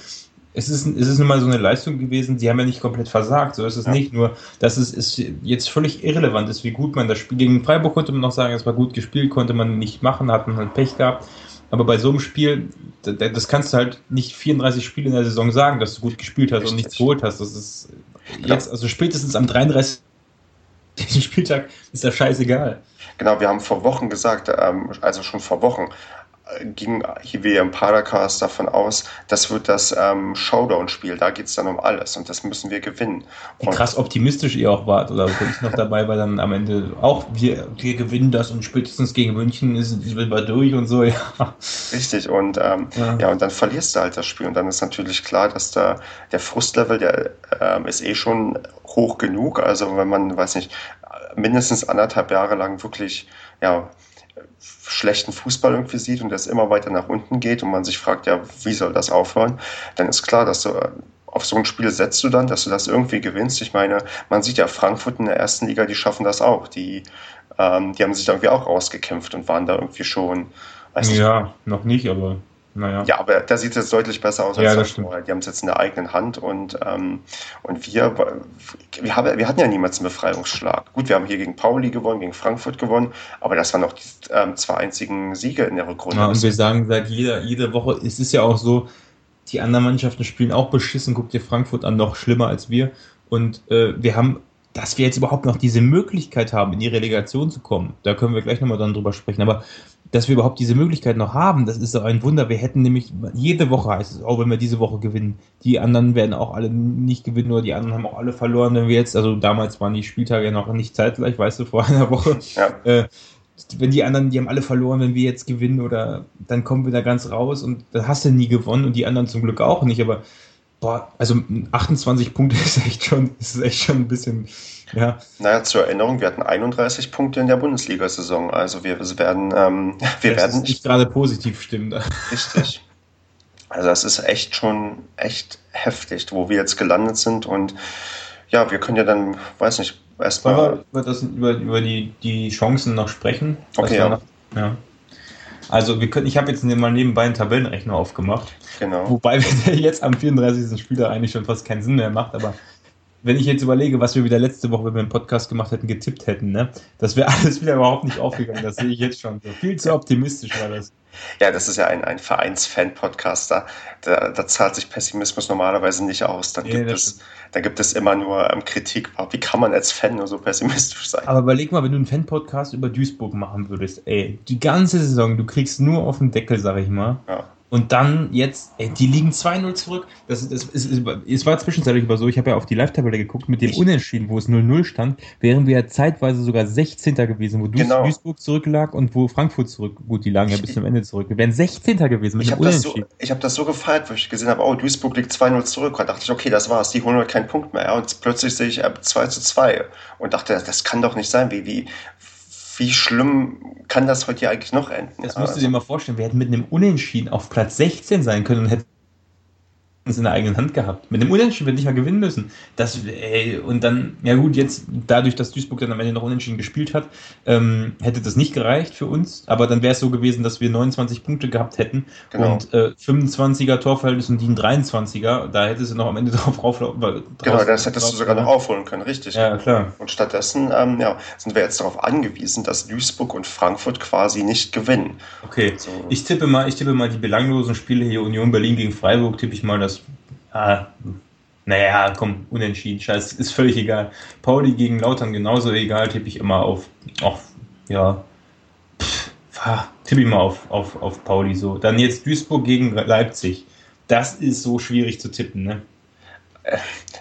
es ist, es ist nun mal so eine Leistung gewesen, sie haben ja nicht komplett versagt, so ist es ja. nicht. Nur, dass es ist jetzt völlig irrelevant ist, wie gut man das Spiel gegen Freiburg konnte man noch sagen, es war gut gespielt, konnte man nicht machen, hat man halt Pech gehabt. Aber bei so einem Spiel, das kannst du halt nicht 34 Spiele in der Saison sagen, dass du gut gespielt hast Richtig. und nichts geholt hast. Das ist jetzt, also spätestens am 33. *laughs* Spieltag ist das scheißegal. Genau, wir haben vor Wochen gesagt, ähm, also schon vor Wochen, ging hier im Paracast davon aus, das wird das ähm, Showdown-Spiel, da geht es dann um alles und das müssen wir gewinnen. Wie krass optimistisch ihr auch wart, oder wo ich noch dabei war, dann am Ende auch, wir, wir gewinnen das und spätestens gegen München ist, sind wir durch und so, ja. Richtig, und ähm, ja. ja. und dann verlierst du halt das Spiel und dann ist natürlich klar, dass da der Frustlevel, der ähm, ist eh schon hoch genug, also wenn man, weiß nicht, mindestens anderthalb Jahre lang wirklich, ja, schlechten Fußball irgendwie sieht und das immer weiter nach unten geht und man sich fragt, ja, wie soll das aufhören, dann ist klar, dass du äh, auf so ein Spiel setzt du dann, dass du das irgendwie gewinnst. Ich meine, man sieht ja Frankfurt in der ersten Liga, die schaffen das auch. Die ähm, die haben sich irgendwie auch rausgekämpft und waren da irgendwie schon. ja, noch nicht, aber naja. Ja, aber da sieht es jetzt deutlich besser aus als ja, das. Die haben es jetzt in der eigenen Hand und, ähm, und wir, wir, haben, wir hatten ja niemals einen Befreiungsschlag. Gut, wir haben hier gegen Pauli gewonnen, gegen Frankfurt gewonnen, aber das waren noch die ähm, zwei einzigen Siege in der Rückrunde. Ja, und wir sagen seit jeder, jede Woche, es ist ja auch so, die anderen Mannschaften spielen auch beschissen, guckt dir Frankfurt an, noch schlimmer als wir. Und äh, wir haben dass wir jetzt überhaupt noch diese Möglichkeit haben, in die Relegation zu kommen, da können wir gleich nochmal dann drüber sprechen, aber dass wir überhaupt diese Möglichkeit noch haben, das ist ein Wunder. Wir hätten nämlich, jede Woche heißt es, auch wenn wir diese Woche gewinnen, die anderen werden auch alle nicht gewinnen oder die anderen haben auch alle verloren, wenn wir jetzt, also damals waren die Spieltage ja noch nicht zeitgleich, weißt du, vor *laughs* einer Woche. Ja. Äh, wenn die anderen, die haben alle verloren, wenn wir jetzt gewinnen oder dann kommen wir da ganz raus und da hast du nie gewonnen und die anderen zum Glück auch nicht, aber boah, also 28 Punkte *laughs* ist echt schon, ist echt schon ein bisschen, ja. Naja, zur Erinnerung, wir hatten 31 Punkte in der Bundesliga-Saison. Also wir werden, ähm, *laughs* wir das werden nicht gerade positiv stimmen. Richtig. Also das ist echt schon echt heftig, wo wir jetzt gelandet sind und ja, wir können ja dann, weiß nicht, erstmal. Über, das, über, über die, die Chancen noch sprechen? Okay, ja. Noch, ja. Also wir können, ich habe jetzt mal nebenbei einen Tabellenrechner aufgemacht. Genau. Wobei *laughs* der jetzt am 34. Spieler eigentlich schon fast keinen Sinn mehr macht, aber wenn ich jetzt überlege, was wir wieder letzte Woche, wenn wir einen Podcast gemacht hätten, getippt hätten, ne? Das wäre *laughs* alles wieder überhaupt nicht aufgegangen. Das sehe ich jetzt schon. So viel zu optimistisch war das. Ja, das ist ja ein, ein Vereins-Fan-Podcast. Da, da, da, zahlt sich Pessimismus normalerweise nicht aus. Dann, nee, gibt, es, dann gibt es immer nur ähm, Kritik. Wie kann man als Fan nur so pessimistisch sein? Aber überleg mal, wenn du einen Fan-Podcast über Duisburg machen würdest, ey, die ganze Saison, du kriegst nur auf den Deckel, sag ich mal. Ja. Und dann jetzt, ey, die liegen 2-0 zurück. Das, das, das, es war zwischenzeitlich aber so, ich habe ja auf die Live-Tabelle geguckt mit dem ich. Unentschieden, wo es 0-0 stand, wären wir ja zeitweise sogar 16. gewesen, wo genau. Duisburg zurücklag und wo Frankfurt zurück, gut, die lagen ja bis zum Ende zurück. Wir wären 16. gewesen mit ich dem Unentschieden. So, ich habe das so gefeiert, wo ich gesehen habe, oh, Duisburg liegt 2-0 zurück. Und dachte ich, okay, das war's, die holen heute keinen Punkt mehr. Und plötzlich sehe ich äh, 2 zu 2 und dachte, das kann doch nicht sein, wie, wie, wie schlimm kann das heute eigentlich noch enden? Das musst du dir mal vorstellen. Wir hätten mit einem Unentschieden auf Platz 16 sein können und hätten in der eigenen Hand gehabt. Mit dem Unentschieden wird nicht mal gewinnen müssen. Das, ey, und dann, ja gut, jetzt dadurch, dass Duisburg dann am Ende noch Unentschieden gespielt hat, ähm, hätte das nicht gereicht für uns. Aber dann wäre es so gewesen, dass wir 29 Punkte gehabt hätten genau. und äh, 25er Torverhältnis und die ein 23er. Da hättest du noch am Ende *laughs* drauf rauflaufen. Genau, das hättest du sogar noch aufholen können, richtig. Ja, klar. Und stattdessen ähm, ja, sind wir jetzt darauf angewiesen, dass Duisburg und Frankfurt quasi nicht gewinnen. Okay, so. ich tippe mal, ich tippe mal die belanglosen Spiele hier Union Berlin gegen Freiburg, tippe ich mal das Ah, naja, komm, unentschieden, scheiß, ist völlig egal. Pauli gegen Lautern genauso egal, tippe ich immer auf, auf ja, tippe ich mal auf, auf, auf Pauli so. Dann jetzt Duisburg gegen Leipzig. Das ist so schwierig zu tippen, ne? Äh,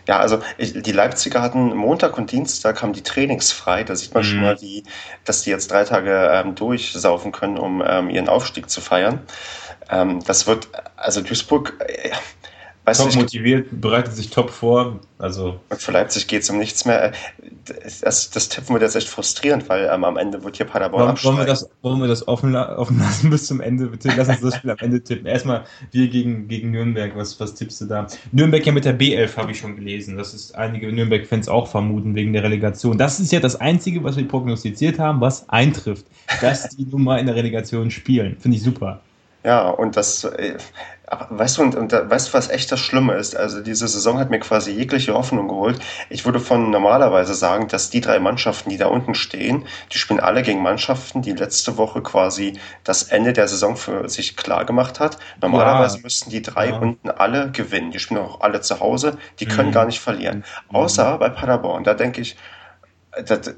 ja, also ich, die Leipziger hatten Montag und Dienstag haben die Trainings frei. Da sieht man mhm. schon mal, wie, dass die jetzt drei Tage ähm, durchsaufen können, um ähm, ihren Aufstieg zu feiern. Ähm, das wird, also Duisburg, äh, Weißt top du, motiviert, bereitet sich top vor. Also für Leipzig geht es um nichts mehr. Das, das Tippen wird jetzt echt frustrierend, weil ähm, am Ende wird hier Paderborn wollen, wollen wir das, wollen wir das offen, offen *laughs* lassen bis zum Ende? Bitte lass uns das Spiel am Ende tippen. Erstmal wir gegen, gegen Nürnberg. Was, was tippst du da? Nürnberg ja mit der B11 habe ich schon gelesen. Das ist einige Nürnberg-Fans auch vermuten wegen der Relegation. Das ist ja das Einzige, was wir prognostiziert haben, was eintrifft. Dass die nun mal in der Relegation spielen. Finde ich super. Ja, und das, äh, weißt du, und, und weißt du, was echt das Schlimme ist? Also diese Saison hat mir quasi jegliche Hoffnung geholt. Ich würde von normalerweise sagen, dass die drei Mannschaften, die da unten stehen, die spielen alle gegen Mannschaften, die letzte Woche quasi das Ende der Saison für sich klar gemacht hat. Normalerweise ja. müssten die drei ja. unten alle gewinnen. Die spielen auch alle zu Hause, die können mhm. gar nicht verlieren. Mhm. Außer bei Paderborn. Da denke ich, das,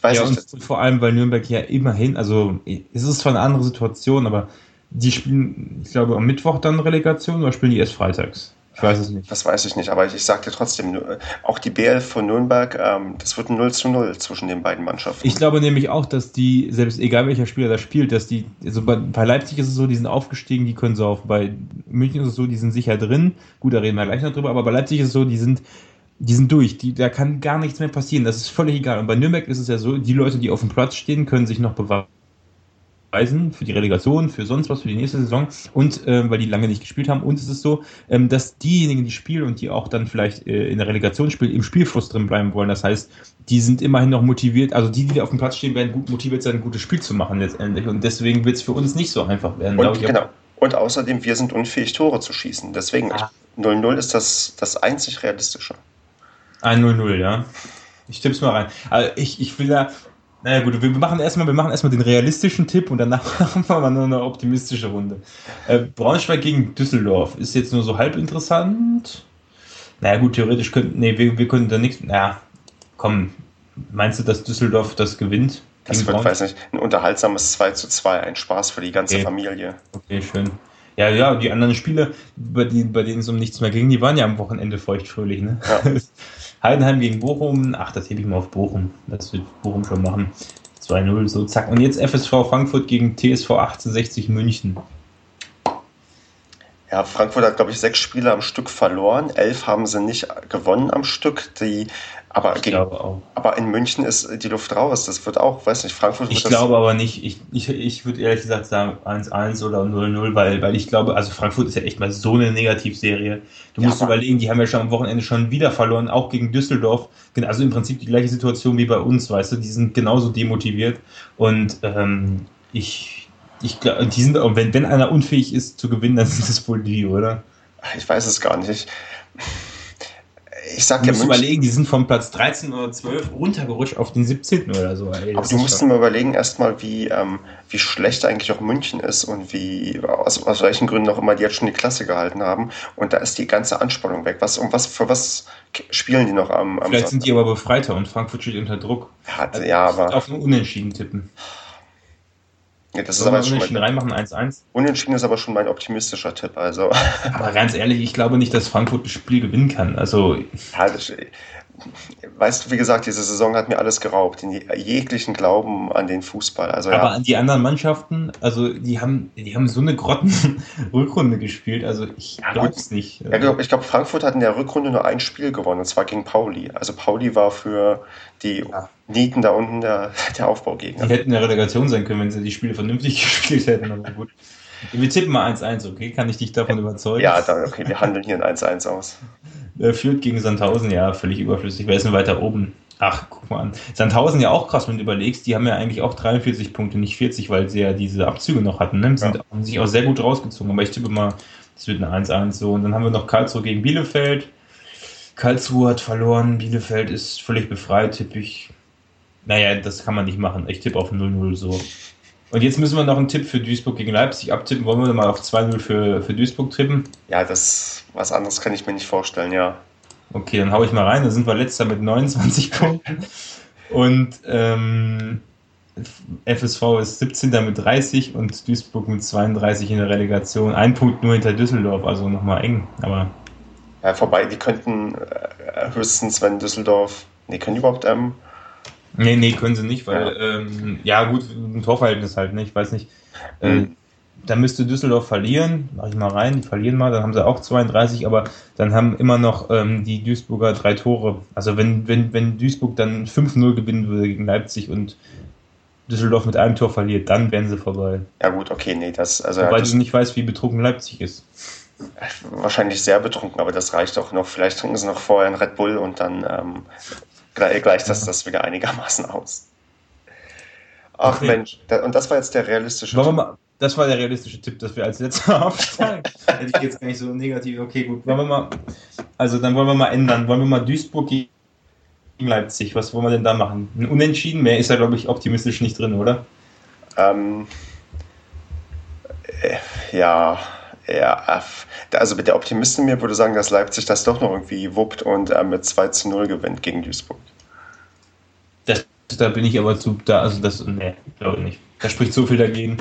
weiß ja, ich. Und vor allem, weil Nürnberg ja immerhin, also es ist zwar eine andere Situation, aber die spielen, ich glaube, am Mittwoch dann Relegation oder spielen die erst freitags? Ich weiß es nicht. Das weiß ich nicht, aber ich, ich sage dir trotzdem, auch die BL von Nürnberg, ähm, das wird ein 0 zu 0 zwischen den beiden Mannschaften. Ich glaube nämlich auch, dass die, selbst egal welcher Spieler da spielt, dass die, also bei, bei Leipzig ist es so, die sind aufgestiegen, die können so auf. Bei München ist es so, die sind sicher drin. Gut, da reden wir gleich noch drüber, aber bei Leipzig ist es so, die sind, die sind durch. Die, da kann gar nichts mehr passieren. Das ist völlig egal. Und bei Nürnberg ist es ja so, die Leute, die auf dem Platz stehen, können sich noch bewahren beweisen für die Relegation, für sonst was, für die nächste Saison und äh, weil die lange nicht gespielt haben. Und es ist so, ähm, dass diejenigen, die spielen und die auch dann vielleicht äh, in der Relegation spielen, im Spielfluss drin bleiben wollen. Das heißt, die sind immerhin noch motiviert, also die, die auf dem Platz stehen, werden gut motiviert sein, ein gutes Spiel zu machen letztendlich. Und deswegen wird es für uns nicht so einfach werden. Und, genau. und außerdem, wir sind unfähig, Tore zu schießen. Deswegen, 0-0 ist das, das einzig realistische. Ein 0-0, ja. Ich tipp's mal rein. Also ich, ich will da, naja gut, wir machen erstmal, wir machen erstmal den realistischen Tipp und danach *laughs* machen wir mal nur eine optimistische Runde. Äh, Braunschweig gegen Düsseldorf ist jetzt nur so halb interessant. Naja gut, theoretisch könnten, nee, wir, wir könnten da nichts, naja, komm, meinst du, dass Düsseldorf das gewinnt? Das wird, weiß nicht, ein unterhaltsames 2 zu 2, ein Spaß für die ganze okay. Familie. Okay, schön. Ja, ja, die anderen Spiele, bei, die, bei denen es um nichts mehr ging, die waren ja am Wochenende feuchtfröhlich, ne? Ja. *laughs* Heidenheim gegen Bochum. Ach, das hebe ich mal auf Bochum. Das wird Bochum schon machen. 2-0, so zack. Und jetzt FSV Frankfurt gegen TSV 1860 München. Ja, Frankfurt hat, glaube ich, sechs Spiele am Stück verloren. Elf haben sie nicht gewonnen am Stück. Die aber, gegen, aber in München ist die Luft raus. Das wird auch, weiß nicht, Frankfurt Ich glaube aber nicht. Ich, ich, ich würde ehrlich gesagt sagen 1-1 oder 0-0, weil, weil ich glaube, also Frankfurt ist ja echt mal so eine Negativserie. Du ja, musst überlegen, die haben ja schon am Wochenende schon wieder verloren, auch gegen Düsseldorf. Also im Prinzip die gleiche Situation wie bei uns, weißt du, die sind genauso demotiviert. Und ähm, ich, ich glaube, die sind, wenn, wenn einer unfähig ist zu gewinnen, dann sind es wohl die, oder? Ich weiß es gar nicht ich sag ja, überlegen, die sind vom Platz 13 oder 12 runtergerutscht auf den 17. oder so. Ey, aber du musst mal überlegen erstmal, wie, ähm, wie schlecht eigentlich auch München ist und wie, aus, aus welchen Gründen auch immer die jetzt schon die Klasse gehalten haben. Und da ist die ganze Anspannung weg. Was, um was, für was spielen die noch am, am Vielleicht Sonntag? sind die aber befreiter und Frankfurt steht unter Druck. Ja, also, ja aber. Auf einen Unentschieden tippen. Ja, das ist aber schon Unentschieden reinmachen, 1-1. Unentschieden ist aber schon mein optimistischer Tipp. Also. *laughs* Aber ganz ehrlich, ich glaube nicht, dass Frankfurt das Spiel gewinnen kann. Also. Ja, das, weißt du, wie gesagt, diese Saison hat mir alles geraubt. In jeglichen Glauben an den Fußball. Also, aber ja. an die anderen Mannschaften, also die haben, die haben so eine Grotten-Rückrunde *laughs* gespielt. Also ich glaube es nicht. Ja, glaub, ich glaube, Frankfurt hat in der Rückrunde nur ein Spiel gewonnen, und zwar gegen Pauli. Also Pauli war für die ja. Nieten da unten der, *laughs* der Aufbaugegner. Die hätten in der Relegation sein können, wenn sie die Spiele vernünftig *laughs* gespielt hätten. Aber gut. Wir tippen mal 1-1, okay? Kann ich dich davon überzeugen? Ja, dann, okay, wir handeln hier ein 1-1 aus. Führt gegen Sandhausen, ja, völlig überflüssig. Wer ist denn weiter oben? Ach, guck mal an. Sandhausen ja auch krass, wenn du überlegst, die haben ja eigentlich auch 43 Punkte, nicht 40, weil sie ja diese Abzüge noch hatten. Ne? Die sind, ja. haben sich auch sehr gut rausgezogen. Aber ich tippe mal, es wird ein 1-1 so. Und dann haben wir noch Karlsruhe gegen Bielefeld. Karlsruhe hat verloren, Bielefeld ist völlig befreit, tippe ich. Naja, das kann man nicht machen. Ich tippe auf 0-0 so. Und jetzt müssen wir noch einen Tipp für Duisburg gegen Leipzig abtippen. Wollen wir mal auf 2-0 für, für Duisburg tippen? Ja, das was anderes kann ich mir nicht vorstellen, ja. Okay, dann hau ich mal rein. Da sind wir letzter mit 29 Punkten. Und ähm, FSV ist 17. mit 30 und Duisburg mit 32 in der Relegation. Ein Punkt nur hinter Düsseldorf, also nochmal eng. Aber ja, vorbei, die könnten äh, höchstens, wenn Düsseldorf. Nee, können die überhaupt ähm, Nee, nee, können sie nicht, weil, ja, ähm, ja gut, ein Torverhältnis halt, ne? ich weiß nicht. Äh, mhm. da müsste Düsseldorf verlieren, mach ich mal rein, die verlieren mal, dann haben sie auch 32, aber dann haben immer noch ähm, die Duisburger drei Tore. Also wenn, wenn, wenn Duisburg dann 5-0 gewinnen würde gegen Leipzig und Düsseldorf mit einem Tor verliert, dann wären sie vorbei. Ja gut, okay, nee, das... Also, Wobei das, du nicht weißt, wie betrunken Leipzig ist. Wahrscheinlich sehr betrunken, aber das reicht auch noch. Vielleicht trinken sie noch vorher einen Red Bull und dann ähm, gleicht das, das wieder einigermaßen aus. Ach okay. Mensch, und das war jetzt der realistische Tipp. Mal, das war der realistische Tipp, dass wir als letzter *laughs* aufsteigen. Hätte ich jetzt gar nicht so negativ. Okay, gut. Wollen wir mal, also dann wollen wir mal ändern. Wollen wir mal Duisburg gegen Leipzig. Was wollen wir denn da machen? Ein Unentschieden? Mehr ist da, glaube ich, optimistisch nicht drin, oder? Ähm, äh, ja, ja, also mit der Optimistin mir würde sagen, dass Leipzig das doch noch irgendwie wuppt und äh, mit 2 zu 0 gewinnt gegen Duisburg. Das, da bin ich aber zu, da, also das, nee, glaube ich nicht. Da spricht so viel dagegen.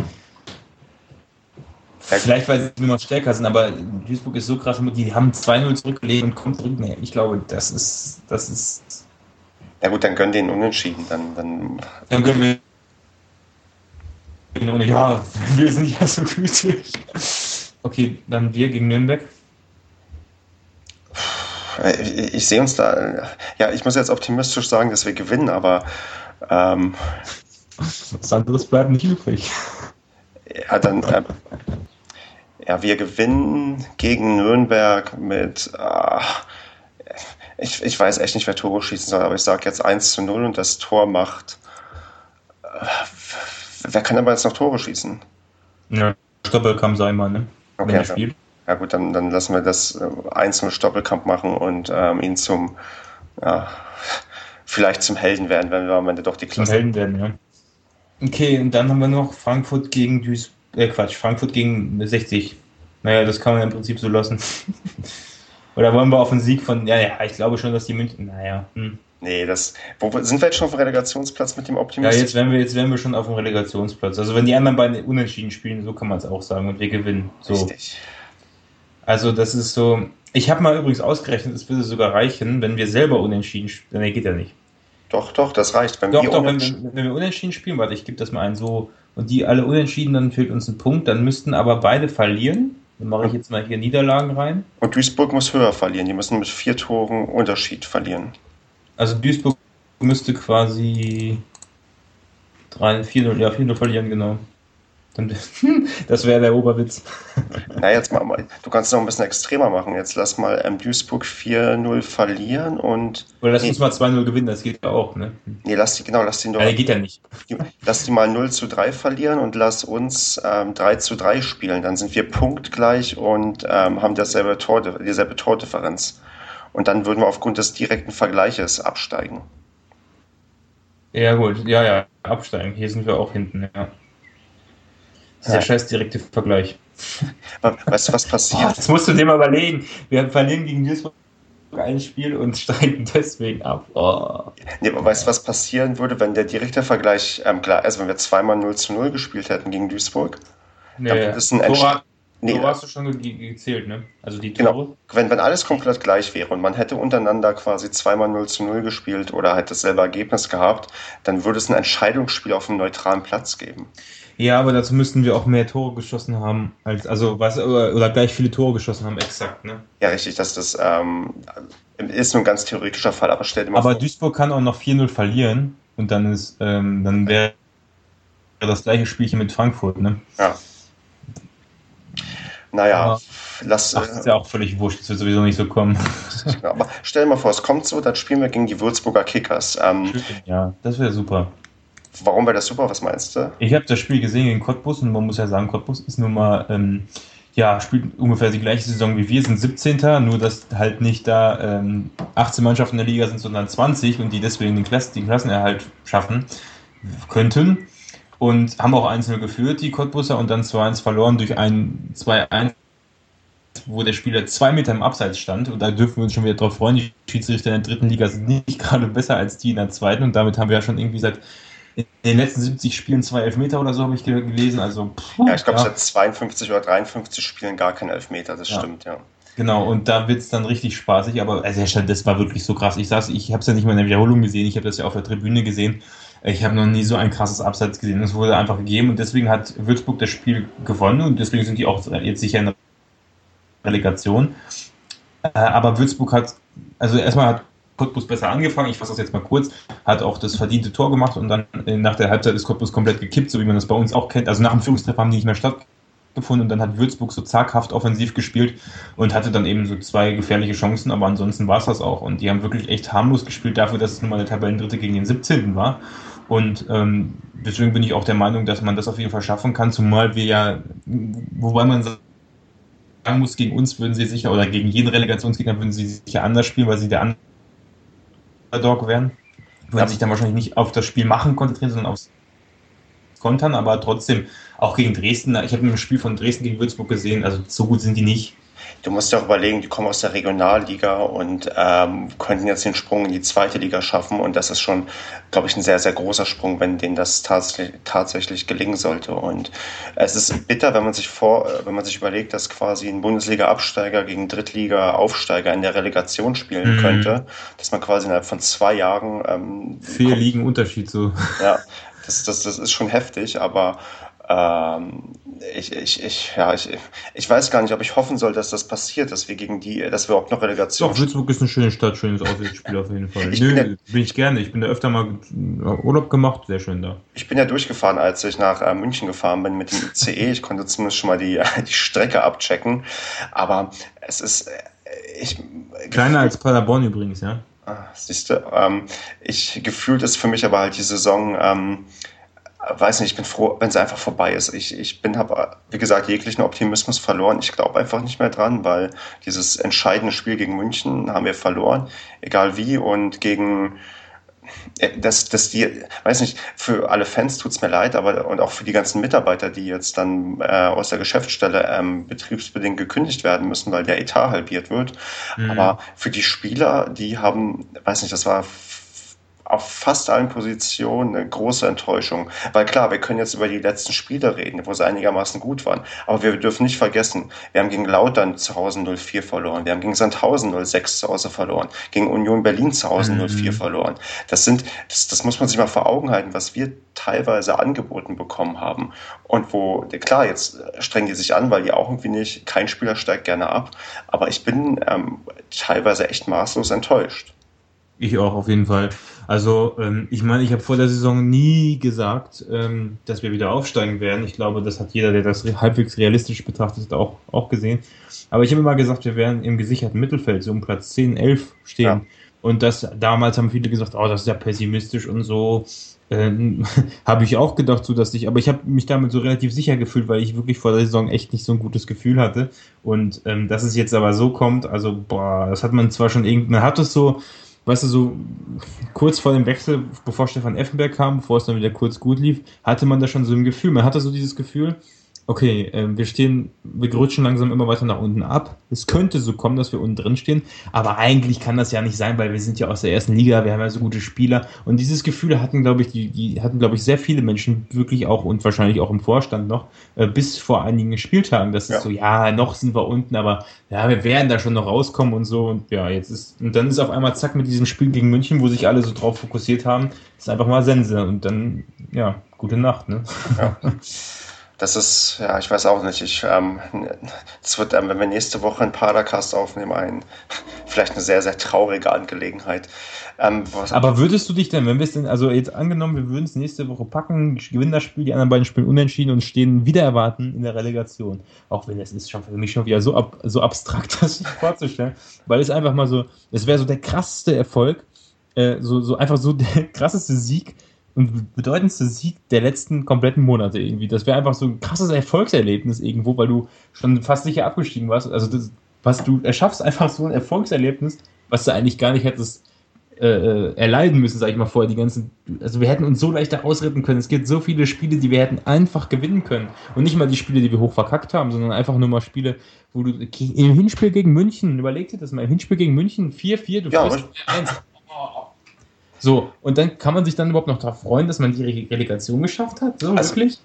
Ja, Vielleicht, weil sie immer stärker sind, aber Duisburg ist so krass, die haben 2-0 zurückgelegt und kommen zurück. Nee, ich glaube, das ist, das ist. Ja gut, dann gönnen den Unentschieden. Dann, dann, dann gönnen wir. Ja, wir sind ja so gütig. Okay, dann wir gegen Nürnberg. Ich, ich sehe uns da. Ja, ich muss jetzt optimistisch sagen, dass wir gewinnen, aber. Ähm, Was anderes bleibt nicht übrig. Ja, dann. Äh, ja, wir gewinnen gegen Nürnberg mit. Äh, ich, ich weiß echt nicht, wer Tore schießen soll, aber ich sage jetzt 1 zu 0 und das Tor macht. Äh, wer kann aber jetzt noch Tore schießen? Ja, Stoppelkamp sei mal, ne? Okay, Wenn er spielt. Ja gut, dann, dann lassen wir das äh, einzelne Stoppelkamp machen und ähm, ihn zum, ja, vielleicht zum Helden werden, wenn wir am Ende doch die Klasse. Zum Helden werden, ja. Okay, und dann haben wir noch Frankfurt gegen Duisburg, äh Quatsch, Frankfurt gegen 60. Naja, das kann man im Prinzip so lassen. *laughs* Oder wollen wir auf einen Sieg von, ja, ja, ich glaube schon, dass die München, naja. Hm. Nee, das, wo, sind wir jetzt schon auf dem Relegationsplatz mit dem Optimismus? Ja, jetzt wären wir, jetzt wären wir schon auf dem Relegationsplatz. Also wenn die anderen beiden unentschieden spielen, so kann man es auch sagen und wir gewinnen. So. Richtig. Also das ist so. Ich habe mal übrigens ausgerechnet, es würde sogar reichen, wenn wir selber unentschieden spielen. Nee, geht ja nicht. Doch, doch, das reicht. Wenn doch, wir doch, wenn, wenn, wenn, wir unentschieden spielen, warte, ich gebe das mal ein so. Und die alle unentschieden, dann fehlt uns ein Punkt. Dann müssten aber beide verlieren. Dann mache ich jetzt mal hier Niederlagen rein. Und Duisburg muss höher verlieren. Die müssen mit vier Toren Unterschied verlieren. Also Duisburg müsste quasi 4-0 ja, 4 verlieren, genau. *laughs* Das wäre der Oberwitz. *laughs* Na, jetzt mal, du kannst es noch ein bisschen extremer machen. Jetzt lass mal ähm, Duisburg 4-0 verlieren und. Oder lass nee, uns mal 2-0 gewinnen, das geht ja auch, ne? Nee, lass die, genau, lass die doch. Ja, geht ja nicht. Lass die mal 0 zu 3 verlieren und lass uns ähm, 3 zu 3 spielen. Dann sind wir punktgleich und ähm, haben dasselbe Tor, dieselbe Tordifferenz. Und dann würden wir aufgrund des direkten Vergleiches absteigen. Ja, gut, ja, ja, absteigen. Hier sind wir auch hinten, ja. Dieser ja. scheiß direkte Vergleich. Weißt du, was passiert? *laughs* Oh, das musst du dir mal überlegen. Wir verlieren gegen Duisburg ein Spiel und steigen deswegen ab. Oh. Nee, aber weißt du, was passieren würde, wenn der direkte Vergleich ähm, klar ist, wenn wir zweimal 0 zu 0 gespielt hätten gegen Duisburg? Nee, dann wird es ein Tora, nee, Tora hast du schon ge gezählt, ne? Also die Tore. Genau. Wenn, wenn alles komplett gleich wäre und man hätte untereinander quasi zweimal 0 zu 0 gespielt oder halt dasselbe Ergebnis gehabt, dann würde es ein Entscheidungsspiel auf einem neutralen Platz geben. Ja, aber dazu müssten wir auch mehr Tore geschossen haben, als, also was, oder, oder gleich viele Tore geschossen haben, exakt, ne? Ja, richtig, dass das ähm, ist nur ein ganz theoretischer Fall, aber stell dir mal aber vor. Duisburg kann auch noch 4-0 verlieren und dann ist, ähm, dann wäre das gleiche Spielchen mit Frankfurt, ne? Ja. Naja, aber, lass. Ach, ist ja auch völlig wurscht, das wird sowieso nicht so kommen. *laughs* aber stell dir mal vor, es kommt so, dann spielen wir gegen die Würzburger Kickers. Ähm, ja, das wäre super. Warum wäre das super? Was meinst du? Ich habe das Spiel gesehen gegen Cottbus und man muss ja sagen, Cottbus ist nun mal, ähm, ja, spielt ungefähr die gleiche Saison wie wir, sind 17. Nur, dass halt nicht da ähm, 18 Mannschaften in der Liga sind, sondern 20 und die deswegen den, Klassen, den Klassenerhalt schaffen könnten. Und haben auch einzelne geführt, die Cottbusser, und dann 2-1 verloren durch ein 2-1 wo der Spieler zwei Meter im Abseits stand. Und da dürfen wir uns schon wieder drauf freuen. Die Schiedsrichter in der dritten Liga sind nicht *laughs* gerade besser als die in der zweiten. Und damit haben wir ja schon irgendwie seit in den letzten 70 Spielen zwei Elfmeter oder so habe ich gelesen. Also, puh, ja, ich glaube, ja. seit 52 oder 53 Spielen gar kein Elfmeter, das ja. stimmt, ja. Genau, und da wird es dann richtig spaßig, aber also, das war wirklich so krass. Ich saß, ich habe es ja nicht mal in der Wiederholung gesehen, ich habe das ja auf der Tribüne gesehen. Ich habe noch nie so ein krasses Abseits gesehen. Es wurde einfach gegeben und deswegen hat Würzburg das Spiel gewonnen und deswegen sind die auch jetzt sicher in Relegation. Äh, aber Würzburg hat, also erstmal hat Cottbus besser angefangen, ich fasse das jetzt mal kurz, hat auch das verdiente Tor gemacht und dann nach der Halbzeit ist Cottbus komplett gekippt, so wie man das bei uns auch kennt. Also nach dem Führungstreffer haben die nicht mehr stattgefunden und dann hat Würzburg so zaghaft offensiv gespielt und hatte dann eben so zwei gefährliche Chancen, aber ansonsten war es das auch. Und die haben wirklich echt harmlos gespielt dafür, dass es nun mal der Tabellendritte gegen den 17. war. Und ähm, deswegen bin ich auch der Meinung, dass man das auf jeden Fall schaffen kann, zumal wir ja, wobei man sagen muss, gegen uns würden sie sicher, oder gegen jeden Relegationsgegner würden sie sicher anders spielen, weil sie der andere Underdog werden. Weil ja. sich dann wahrscheinlich nicht auf das Spiel machen konzentrieren, sondern aufs Kontern, aber trotzdem auch gegen Dresden. Ich habe ein Spiel von Dresden gegen Würzburg gesehen, also so gut sind die nicht. Du musst ja auch überlegen, die kommen aus der Regionalliga und ähm, könnten jetzt den Sprung in die zweite Liga schaffen. Und das ist schon, glaube ich, ein sehr, sehr großer Sprung, wenn denen das tatsächlich, tatsächlich gelingen sollte. Und es ist bitter, wenn man sich vor, wenn man sich überlegt, dass quasi ein Bundesliga-Absteiger gegen Drittliga-Aufsteiger in der Relegation spielen mhm. könnte, dass man quasi innerhalb von zwei Jahren ähm, vier Ligen Unterschied so. Ja, das, das, das ist schon heftig, aber ähm, ich, ich, ich, ja, ich, ich weiß gar nicht, ob ich hoffen soll, dass das passiert, dass wir gegen die, dass wir überhaupt noch Relegation. Doch, Würzburg ist eine schöne Stadt, schönes Auswärtsspiel auf jeden Fall. Ich Nö, bin, ja, bin ich gerne. Ich bin da öfter mal Urlaub gemacht, sehr schön da. Ich bin ja durchgefahren, als ich nach äh, München gefahren bin mit dem ICE. *laughs* Ich konnte zumindest schon mal die, die Strecke abchecken. Aber es ist, äh, ich. Kleiner als Paderborn übrigens, ja. Ah, siehst du, ähm, ich gefühlt ist für mich aber halt die Saison, ähm, weiß nicht, ich bin froh, wenn es einfach vorbei ist. Ich, ich bin, habe, wie gesagt, jeglichen Optimismus verloren. Ich glaube einfach nicht mehr dran, weil dieses entscheidende Spiel gegen München haben wir verloren, egal wie, und gegen äh, dass, dass die, weiß nicht, für alle Fans tut's mir leid, aber und auch für die ganzen Mitarbeiter, die jetzt dann äh, aus der Geschäftsstelle ähm, betriebsbedingt gekündigt werden müssen, weil der Etat halbiert wird. Mhm. Aber für die Spieler, die haben, weiß nicht, das war auf fast allen Positionen eine große Enttäuschung. Weil klar, wir können jetzt über die letzten Spiele reden, wo sie einigermaßen gut waren. Aber wir dürfen nicht vergessen, wir haben gegen Lautern zu Hause 0-4 verloren. Wir haben gegen Sandhausen 0-6 zu Hause verloren. Gegen Union Berlin zu Hause mhm. 0-4 verloren. Das sind, das, das muss man sich mal vor Augen halten, was wir teilweise angeboten bekommen haben. Und wo, klar, jetzt strengen die sich an, weil die auch irgendwie nicht, kein Spieler steigt gerne ab. Aber ich bin ähm, teilweise echt maßlos enttäuscht. Ich auch auf jeden Fall. Also ähm, ich meine, ich habe vor der Saison nie gesagt, ähm, dass wir wieder aufsteigen werden. Ich glaube, das hat jeder, der das halbwegs realistisch betrachtet, auch, auch gesehen. Aber ich habe immer gesagt, wir werden im gesicherten Mittelfeld, so um Platz 10, 11 stehen. Ja. Und das damals haben viele gesagt, oh, das ist ja pessimistisch und so. Ähm, *laughs* habe ich auch gedacht, so dass ich, aber ich habe mich damit so relativ sicher gefühlt, weil ich wirklich vor der Saison echt nicht so ein gutes Gefühl hatte. Und ähm, dass es jetzt aber so kommt, also boah, das hat man zwar schon irgendwie, man hat es so, weißt du, so kurz vor dem Wechsel, bevor Stefan Effenberg kam, bevor es dann wieder kurz gut lief, hatte man da schon so ein Gefühl. Man hatte so dieses Gefühl, okay, äh, wir stehen, wir rutschen langsam immer weiter nach unten ab. Es könnte so kommen, dass wir unten drin stehen, aber eigentlich kann das ja nicht sein, weil wir sind ja aus der ersten Liga, wir haben ja so gute Spieler und dieses Gefühl hatten, glaube ich, die, die hatten, glaube ich, sehr viele Menschen wirklich auch und wahrscheinlich auch im Vorstand noch äh, bis vor einigen Spieltagen, dass ja. es so, ja, noch sind wir unten, aber ja, wir werden da schon noch rauskommen und so und ja, jetzt ist und dann ist auf einmal zack mit diesem Spiel gegen München, wo sich alle so drauf fokussiert haben, ist einfach mal Sense und dann ja, gute Nacht, ne? Ja. *laughs* das ist, ja, ich weiß auch nicht. Ich, ähm, das wird, ähm, wenn wir nächste Woche einen Padercast aufnehmen, ein, *laughs* vielleicht eine sehr, sehr traurige Angelegenheit. Ähm, Aber würdest du dich denn, wenn wir es denn, also jetzt angenommen, wir würden es nächste Woche packen, gewinnen das Spiel, die anderen beiden spielen unentschieden und stehen wieder erwarten in der Relegation. Auch wenn es ist schon für mich schon wieder so, ab, so abstrakt, *laughs* das vorzustellen, weil es einfach mal so, es wäre so der krasseste Erfolg, äh, so, so einfach so der *laughs* krasseste Sieg und bedeutendste Sieg der letzten kompletten Monate irgendwie. Das wäre einfach so ein krasses Erfolgserlebnis irgendwo, weil du schon fast sicher abgestiegen warst. Also das, was du erschaffst, *laughs* einfach so ein Erfolgserlebnis, was du eigentlich gar nicht hättest äh, äh, erleiden müssen, sag ich mal vorher, die ganzen, also wir hätten uns so leichter ausretten können. Es gibt so viele Spiele, die wir hätten einfach gewinnen können. Und nicht mal die Spiele, die wir hoch verkackt haben, sondern einfach nur mal Spiele, wo du im Hinspiel gegen München, überleg dir das mal, im Hinspiel gegen München 4-4, du ja, 1. *laughs* So, und dann kann man sich dann überhaupt noch darauf freuen, dass man die Relegation geschafft hat? So, also, wirklich?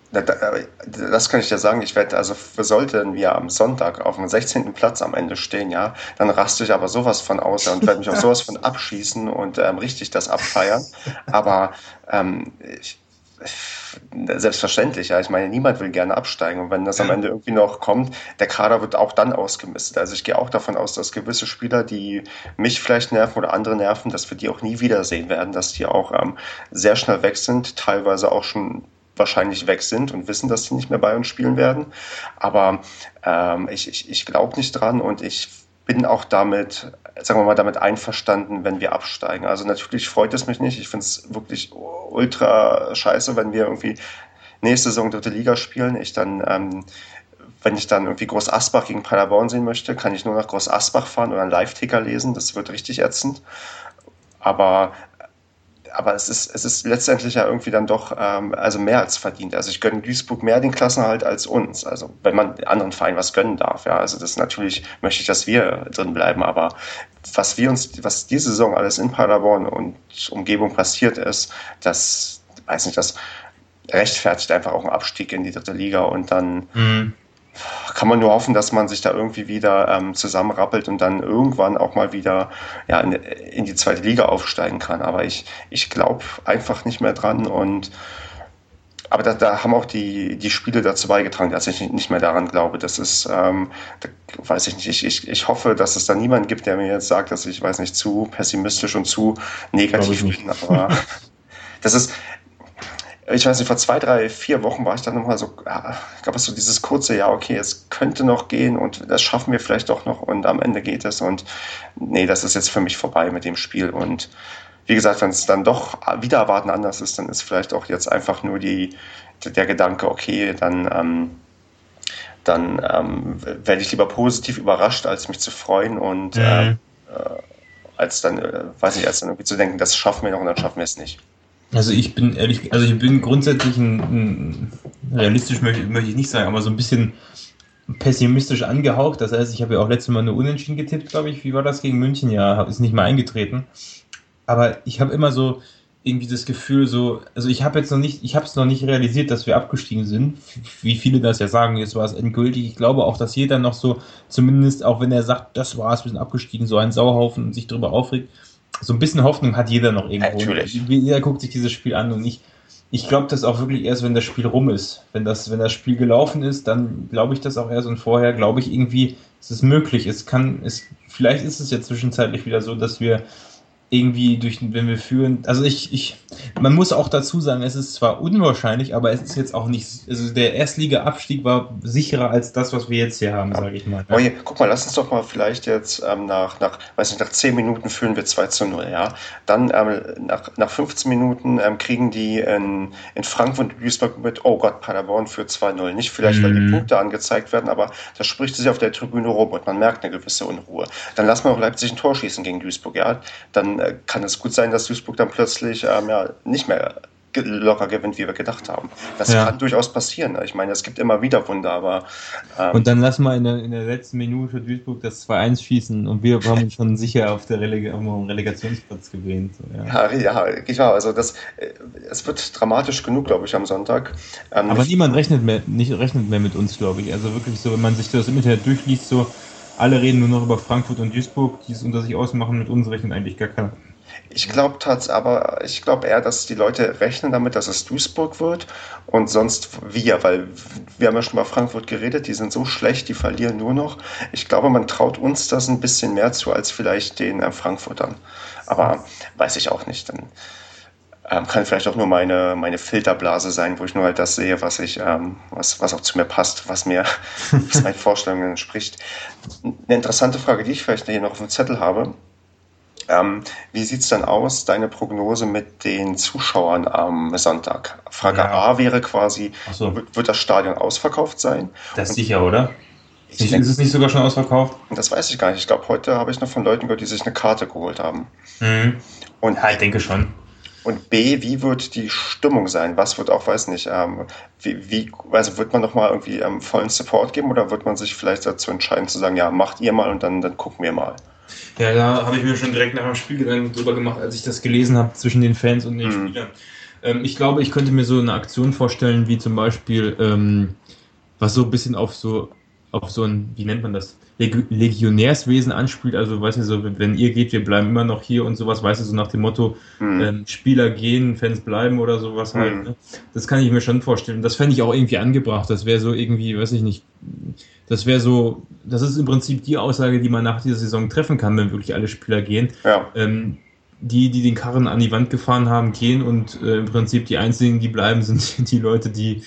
Das kann ich dir sagen. Ich werde, also sollten wir am Sonntag auf dem 16. Platz am Ende stehen, ja, dann raste ich aber sowas von aus und werde mich auf *laughs* sowas von abschießen und ähm, richtig das abfeiern. Aber ähm, ich, selbstverständlich, ja. Ich meine, niemand will gerne absteigen. Und wenn das am Ende irgendwie noch kommt, der Kader wird auch dann ausgemistet. Also ich gehe auch davon aus, dass gewisse Spieler, die mich vielleicht nerven oder andere nerven, dass wir die auch nie wiedersehen werden, dass die auch ähm, sehr schnell weg sind, teilweise auch schon wahrscheinlich weg sind und wissen, dass sie nicht mehr bei uns spielen werden. Aber ähm, ich, ich, ich glaube nicht dran und ich bin auch damit, sagen wir mal, damit einverstanden, wenn wir absteigen. Also natürlich freut es mich nicht. Ich finde es wirklich ultra scheiße, wenn wir irgendwie nächste Saison dritte Liga spielen. Ich dann, ähm, wenn ich dann irgendwie Groß Asbach gegen Paderborn sehen möchte, kann ich nur nach Groß Asbach fahren oder einen Live-Ticker lesen. Das wird richtig ätzend. Aber aber es ist, es ist letztendlich ja irgendwie dann doch ähm, also mehr als verdient. Also ich gönne Duisburg mehr den Klassenhalt als uns. Also wenn man anderen Vereinen was gönnen darf, ja. Also das natürlich möchte ich, dass wir drin bleiben, aber was wir uns, was diese Saison alles in Paderborn und Umgebung passiert ist, das weiß nicht, das rechtfertigt einfach auch einen Abstieg in die dritte Liga und dann mhm kann man nur hoffen, dass man sich da irgendwie wieder ähm, zusammenrappelt und dann irgendwann auch mal wieder ja, in, in die zweite Liga aufsteigen kann. Aber ich, ich glaube einfach nicht mehr dran und aber da, da, haben auch die, die Spiele dazu beigetragen, dass ich nicht mehr daran glaube. Das ist, ähm, da weiß ich nicht, ich, ich, ich hoffe, dass es da niemanden gibt, der mir jetzt sagt, dass ich, weiß nicht, zu pessimistisch und zu negativ bin. Aber *laughs* das ist, ich weiß nicht, vor zwei, drei, vier Wochen war ich dann nochmal so, ja, ich glaube, so dieses kurze, ja, okay, es könnte noch gehen und das schaffen wir vielleicht doch noch und am Ende geht es und nee, das ist jetzt für mich vorbei mit dem Spiel und wie gesagt, wenn es dann doch wieder erwarten anders ist, dann ist vielleicht auch jetzt einfach nur die, der Gedanke, okay, dann, ähm, dann ähm, werde ich lieber positiv überrascht, als mich zu freuen und mhm. äh, als dann, äh, weiß ich, als dann irgendwie zu denken, das schaffen wir noch und dann schaffen wir es nicht. Also ich bin ehrlich, also ich bin grundsätzlich ein, ein realistisch möchte, möchte ich nicht sagen, aber so ein bisschen pessimistisch angehaucht. Das heißt, ich habe ja auch letztes Mal eine Unentschieden getippt, glaube ich. Wie war das gegen München? Ja, ist nicht mal eingetreten aber ich habe immer so irgendwie das Gefühl, so, also ich habe jetzt noch nicht, ich habe es noch nicht realisiert, dass wir abgestiegen sind. Wie viele das ja sagen, jetzt war es endgültig. Ich glaube auch, dass jeder noch so, zumindest auch wenn er sagt, das war's, wir sind abgestiegen, so ein Sauhaufen und sich darüber aufregt, so ein bisschen Hoffnung hat jeder noch irgendwo. Natürlich. Jeder guckt sich dieses Spiel an und ich, ich glaube das auch wirklich erst, wenn das Spiel rum ist. Wenn das, wenn das Spiel gelaufen ist, dann glaube ich das auch erst und vorher glaube ich irgendwie, es ist möglich. Es kann, es, vielleicht ist es ja zwischenzeitlich wieder so, dass wir irgendwie durch, wenn wir führen, also ich, ich, man muss auch dazu sagen, es ist zwar unwahrscheinlich, aber es ist jetzt auch nicht, also der Erstliga-Abstieg war sicherer als das, was wir jetzt hier haben, sage ich mal. Ja. Oje, guck mal, lass uns doch mal vielleicht jetzt ähm, nach, nach, weiß nicht, nach 10 Minuten führen wir 2 zu 0, ja. Dann ähm, nach, nach 15 Minuten ähm, kriegen die in, in Frankfurt und Duisburg mit, oh Gott, Paderborn für 2-0. Nicht vielleicht, mhm. weil die mhm. Punkte angezeigt werden, aber das spricht sich auf der Tribüne rum und man merkt eine gewisse Unruhe. Dann lassen wir auch Leipzig ein Tor schießen gegen Duisburg, ja. Dann äh, kann es gut sein, dass Duisburg dann plötzlich ähm, ja, nicht mehr locker gewinnt, wie wir gedacht haben. Das ja. kann durchaus passieren. Ich meine, es gibt immer wieder Wunder, aber. Ähm, und dann lassen wir in der, in der letzten Minute Duisburg das 2-1 schießen und wir haben uns schon sicher auf der Releg auf dem Relegationsplatz gewähnt. Ja. ja, ja, genau. Also das, äh, es wird dramatisch genug, glaube ich, am Sonntag. Ähm, aber niemand rechnet mehr, nicht, rechnet mehr mit uns, glaube ich. Also wirklich so, wenn man sich das im Internet durchliest, so alle reden nur noch über Frankfurt und Duisburg, die es unter sich ausmachen, mit uns rechnet eigentlich gar keiner. Ich glaube aber ich glaube eher, dass die Leute rechnen damit, dass es Duisburg wird und sonst wir, weil wir haben ja schon über Frankfurt geredet, die sind so schlecht, die verlieren nur noch. Ich glaube, man traut uns das ein bisschen mehr zu als vielleicht den äh, Frankfurtern. Aber weiß ich auch nicht. Dann ähm, kann vielleicht auch nur meine, meine Filterblase sein, wo ich nur halt das sehe, was ich, ähm, was, was auch zu mir passt, was mir, *laughs* was meinen Vorstellungen entspricht. Eine interessante Frage, die ich vielleicht hier noch auf dem Zettel habe ähm, wie sieht es denn aus, deine Prognose mit den Zuschauern am Sonntag? Frage ja. A wäre quasi, so. wird, wird, das Stadion ausverkauft sein? Das ist sicher, oder? Ich ist, denke, ist es nicht sogar schon ausverkauft? Das weiß ich gar nicht. Ich glaube, heute habe ich noch von Leuten gehört, die sich eine Karte geholt haben. Mhm. Und, ja, ich denke schon. Und B, wie wird die Stimmung sein? Was wird auch, weiß nicht, ähm, wie, wie, also wird man nochmal irgendwie ähm, vollen Support geben oder wird man sich vielleicht dazu entscheiden zu sagen, ja, macht ihr mal und dann, dann gucken wir mal? Ja, da habe ich mir schon direkt nach dem Spiel Gedanken drüber gemacht, als ich das gelesen habe zwischen den Fans und den mhm. Spielern. Ähm, ich glaube, ich könnte mir so eine Aktion vorstellen, wie zum Beispiel, ähm, was so ein bisschen auf so, auf so ein, wie nennt man das? Legionärswesen anspielt, also weißt du, so, wenn ihr geht, wir bleiben immer noch hier und sowas, weißt du, so nach dem Motto, mhm. ähm, Spieler gehen, Fans bleiben oder sowas halt. Mhm. Ne? Das kann ich mir schon vorstellen. Das fände ich auch irgendwie angebracht. Das wäre so irgendwie, weiß ich nicht, das wäre so, das ist im Prinzip die Aussage, die man nach dieser Saison treffen kann, wenn wirklich alle Spieler gehen. Ja. Ähm, die, die den Karren an die Wand gefahren haben, gehen und äh, im Prinzip die einzigen, die bleiben, *laughs* sind die Leute, die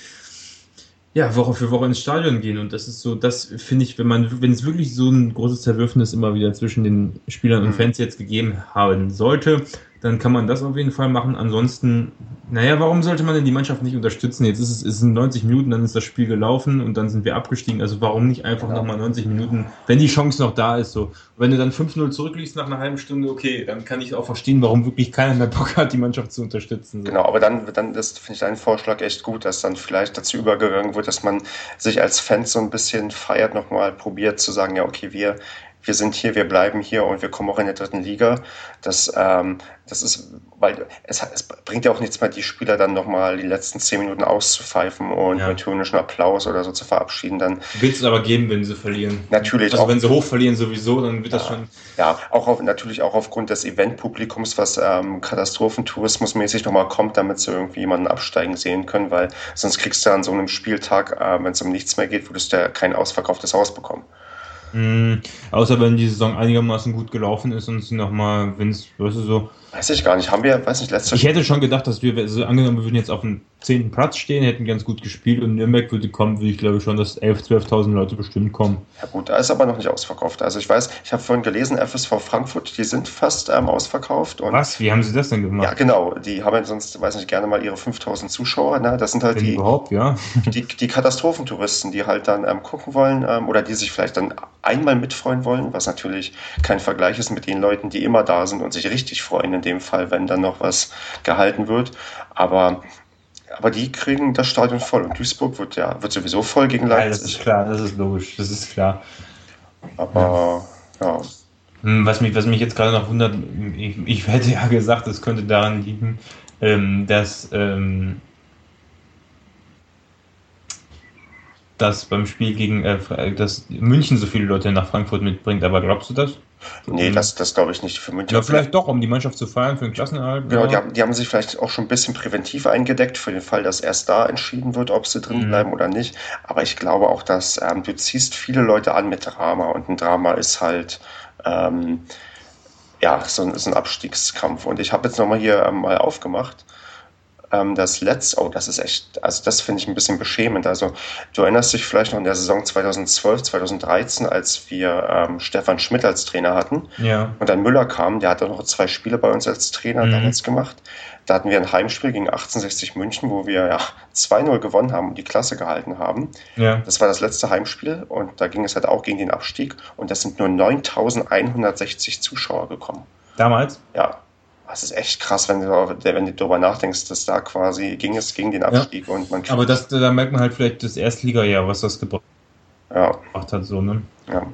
ja, Woche für Woche ins Stadion gehen. Und das ist so, das finde ich, wenn man, wenn es wirklich so ein großes Zerwürfnis immer wieder zwischen den Spielern und mhm. Fans jetzt gegeben haben sollte, dann kann man das auf jeden Fall machen. Ansonsten, naja, warum sollte man denn die Mannschaft nicht unterstützen? Jetzt ist es, es sind 90 Minuten, dann ist das Spiel gelaufen und dann sind wir abgestiegen. Also warum nicht einfach genau. nochmal 90 Minuten, wenn die Chance noch da ist, so. wenn du dann 5-0 zurückliegst nach einer halben Stunde, okay, dann kann ich auch verstehen, warum wirklich keiner mehr Bock hat, die Mannschaft zu unterstützen. So. Genau, aber dann, dann das finde ich deinen Vorschlag echt gut, dass dann vielleicht dazu übergegangen wird, dass man sich als Fan so ein bisschen feiert, nochmal probiert zu sagen, ja, okay, wir, wir sind hier, wir bleiben hier und wir kommen auch in der dritten Liga. Das, ähm, das ist, weil es, es bringt ja auch nichts mehr, die Spieler dann nochmal die letzten zehn Minuten auszupfeifen und ja. mit tönischen Applaus oder so zu verabschieden. Dann wird es aber geben, wenn sie verlieren. Natürlich. Also auch, wenn sie hoch verlieren sowieso, dann wird ja, das schon. Ja, auch auf, natürlich auch aufgrund des Eventpublikums, was ähm, Katastrophentourismusmäßig nochmal kommt, damit sie irgendwie jemanden absteigen sehen können, weil sonst kriegst du an so einem Spieltag, äh, wenn es um nichts mehr geht, würdest du ja kein ausverkauftes Haus bekommen. Mm, außer wenn die Saison einigermaßen gut gelaufen ist und sie nochmal, wenn es, weißt du, so. Weiß ich gar nicht, haben wir, weiß nicht, letztes Ich hätte schon gedacht, dass wir, also angenommen, wir würden jetzt auf dem zehnten Platz stehen, hätten ganz gut gespielt und Nürnberg würde kommen, würde ich glaube schon, dass 11.000, 12.000 Leute bestimmt kommen. Ja gut, da ist aber noch nicht ausverkauft. Also ich weiß, ich habe vorhin gelesen, FSV Frankfurt, die sind fast ähm, ausverkauft. Und Was? Wie haben sie das denn gemacht? Ja genau, die haben sonst, weiß nicht, gerne mal ihre 5.000 Zuschauer. Ne? Das sind halt Wenn die, überhaupt, ja. *laughs* die, die Katastrophentouristen, die halt dann ähm, gucken wollen ähm, oder die sich vielleicht dann einmal mitfreuen wollen, was natürlich kein Vergleich ist mit den Leuten, die immer da sind und sich richtig freuen dem Fall, wenn dann noch was gehalten wird. Aber aber die kriegen das Stadion voll und Duisburg wird ja wird sowieso voll gegen Leipzig. Ja, das ist klar, das ist logisch, das ist klar. Aber ja. Hm, was mich, was mich jetzt gerade noch wundert, ich, ich hätte ja gesagt, es könnte daran liegen, ähm, dass, ähm, dass beim Spiel gegen äh, dass München so viele Leute nach Frankfurt mitbringt. Aber glaubst du das? Nee, das, das glaube ich nicht für München. Ja, vielleicht doch, um die Mannschaft zu feiern für den Klassenerhalt. Genau, die haben, die haben sich vielleicht auch schon ein bisschen präventiv eingedeckt für den Fall, dass erst da entschieden wird, ob sie drin mhm. bleiben oder nicht. Aber ich glaube auch, dass ähm, du ziehst viele Leute an mit Drama und ein Drama ist halt ähm, ja so ein, so ein Abstiegskampf. Und ich habe jetzt nochmal hier ähm, mal aufgemacht ähm, das letzte, oh, das ist echt, also das finde ich ein bisschen beschämend. Also du erinnerst dich vielleicht noch in der Saison 2012, 2013, als wir ähm, Stefan Schmidt als Trainer hatten ja. und dann Müller kam, der hat auch noch zwei Spiele bei uns als Trainer mhm. damals gemacht. Da hatten wir ein Heimspiel gegen 1860 München, wo wir ja 2-0 gewonnen haben und die Klasse gehalten haben. Ja. Das war das letzte Heimspiel und da ging es halt auch gegen den Abstieg und das sind nur 9160 Zuschauer gekommen. Damals? Ja, das ist echt krass, wenn du, wenn du darüber nachdenkst, dass da quasi ging es gegen den Abstieg ja. und man. Aber das, da merkt man halt vielleicht das Erstliga-Jahr, was das gebracht ja. hat, so, ne? Ja.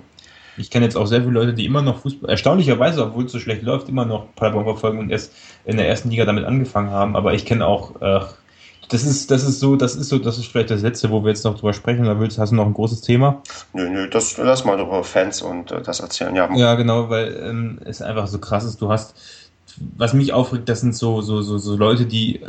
Ich kenne jetzt auch sehr viele Leute, die immer noch Fußball, erstaunlicherweise, obwohl es so schlecht läuft, immer noch Paderborn verfolgen und erst in der ersten Liga damit angefangen haben. Aber ich kenne auch, äh, das ist, das ist so, das ist so, das ist vielleicht das letzte, wo wir jetzt noch drüber sprechen. Da willst, hast du noch ein großes Thema? Nö, nö, das lass mal über Fans und äh, das erzählen, ja. Ja, genau, weil ähm, es einfach so krass ist. Du hast was mich aufregt, das sind so, so, so, so Leute, die,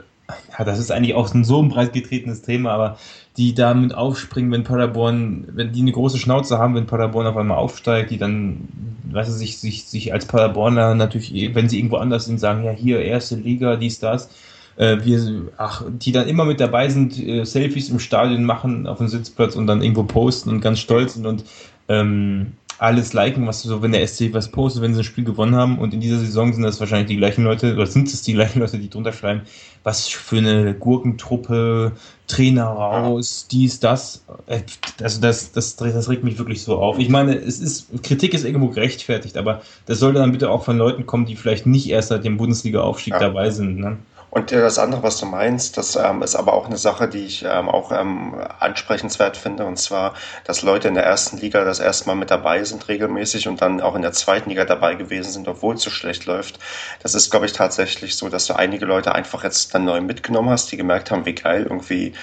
ja, das ist eigentlich auch ein so ein breit getretenes Thema, aber die damit aufspringen, wenn Paderborn, wenn die eine große Schnauze haben, wenn Paderborn auf einmal aufsteigt, die dann, weißt du, sich, sich, sich als Paderborner natürlich, wenn sie irgendwo anders sind, sagen, ja, hier, erste Liga, dies, das. Äh, wir, ach, die dann immer mit dabei sind, äh, Selfies im Stadion machen auf dem Sitzplatz und dann irgendwo posten und ganz stolz sind und ähm, alles liken, was so, wenn der SC was postet, wenn sie ein Spiel gewonnen haben. Und in dieser Saison sind das wahrscheinlich die gleichen Leute, oder sind es die gleichen Leute, die drunter schreiben, was für eine Gurkentruppe, Trainer raus, dies, das. Äh, also das, das, das regt mich wirklich so auf. Ich meine, es ist, Kritik ist irgendwo gerechtfertigt, aber das sollte dann bitte auch von Leuten kommen, die vielleicht nicht erst seit dem Bundesliga-Aufstieg ja. dabei sind. Ne? Und das andere, was du meinst, das ähm, ist aber auch eine Sache, die ich ähm, auch ähm, ansprechenswert finde, und zwar, dass Leute in der ersten Liga das erste Mal mit dabei sind regelmäßig und dann auch in der zweiten Liga dabei gewesen sind, obwohl es so schlecht läuft. Das ist, glaube ich, tatsächlich so, dass du einige Leute einfach jetzt dann neu mitgenommen hast, die gemerkt haben, wie geil irgendwie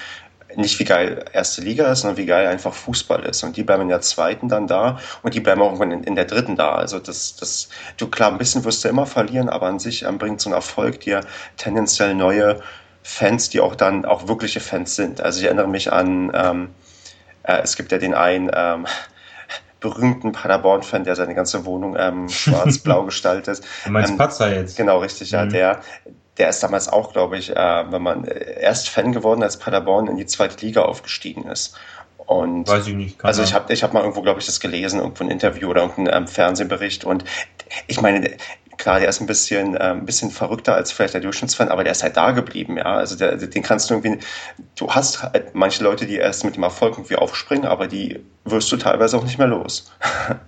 nicht wie geil erste Liga ist, sondern wie geil einfach Fußball ist. Und die bleiben in der zweiten dann da und die bleiben auch irgendwann in, in der dritten da. Also das, das, du klar, ein bisschen wirst du immer verlieren, aber an sich ähm, bringt so ein Erfolg dir tendenziell neue Fans, die auch dann auch wirkliche Fans sind. Also ich erinnere mich an, ähm, äh, es gibt ja den einen, ähm, *laughs* berühmten Paderborn-Fan, der seine ganze Wohnung ähm, schwarz-blau *laughs* gestaltet. Du meinst ähm, Patzer jetzt? Genau, richtig, ja. Mhm. Der, der ist damals auch, glaube ich, äh, wenn man äh, erst Fan geworden, als Paderborn in die zweite Liga aufgestiegen ist. Und Weiß ich nicht. Also ich habe ich hab mal irgendwo, glaube ich, das gelesen, irgendwo ein Interview oder irgendein ähm, Fernsehbericht. Und ich meine, klar, der ist ein bisschen, äh, ein bisschen verrückter als vielleicht der Durchschnittsfan, aber der ist halt da geblieben, ja. Also der, den kannst du irgendwie, du hast halt manche Leute, die erst mit dem Erfolg irgendwie aufspringen, aber die wirst du teilweise auch nicht mehr los. *laughs*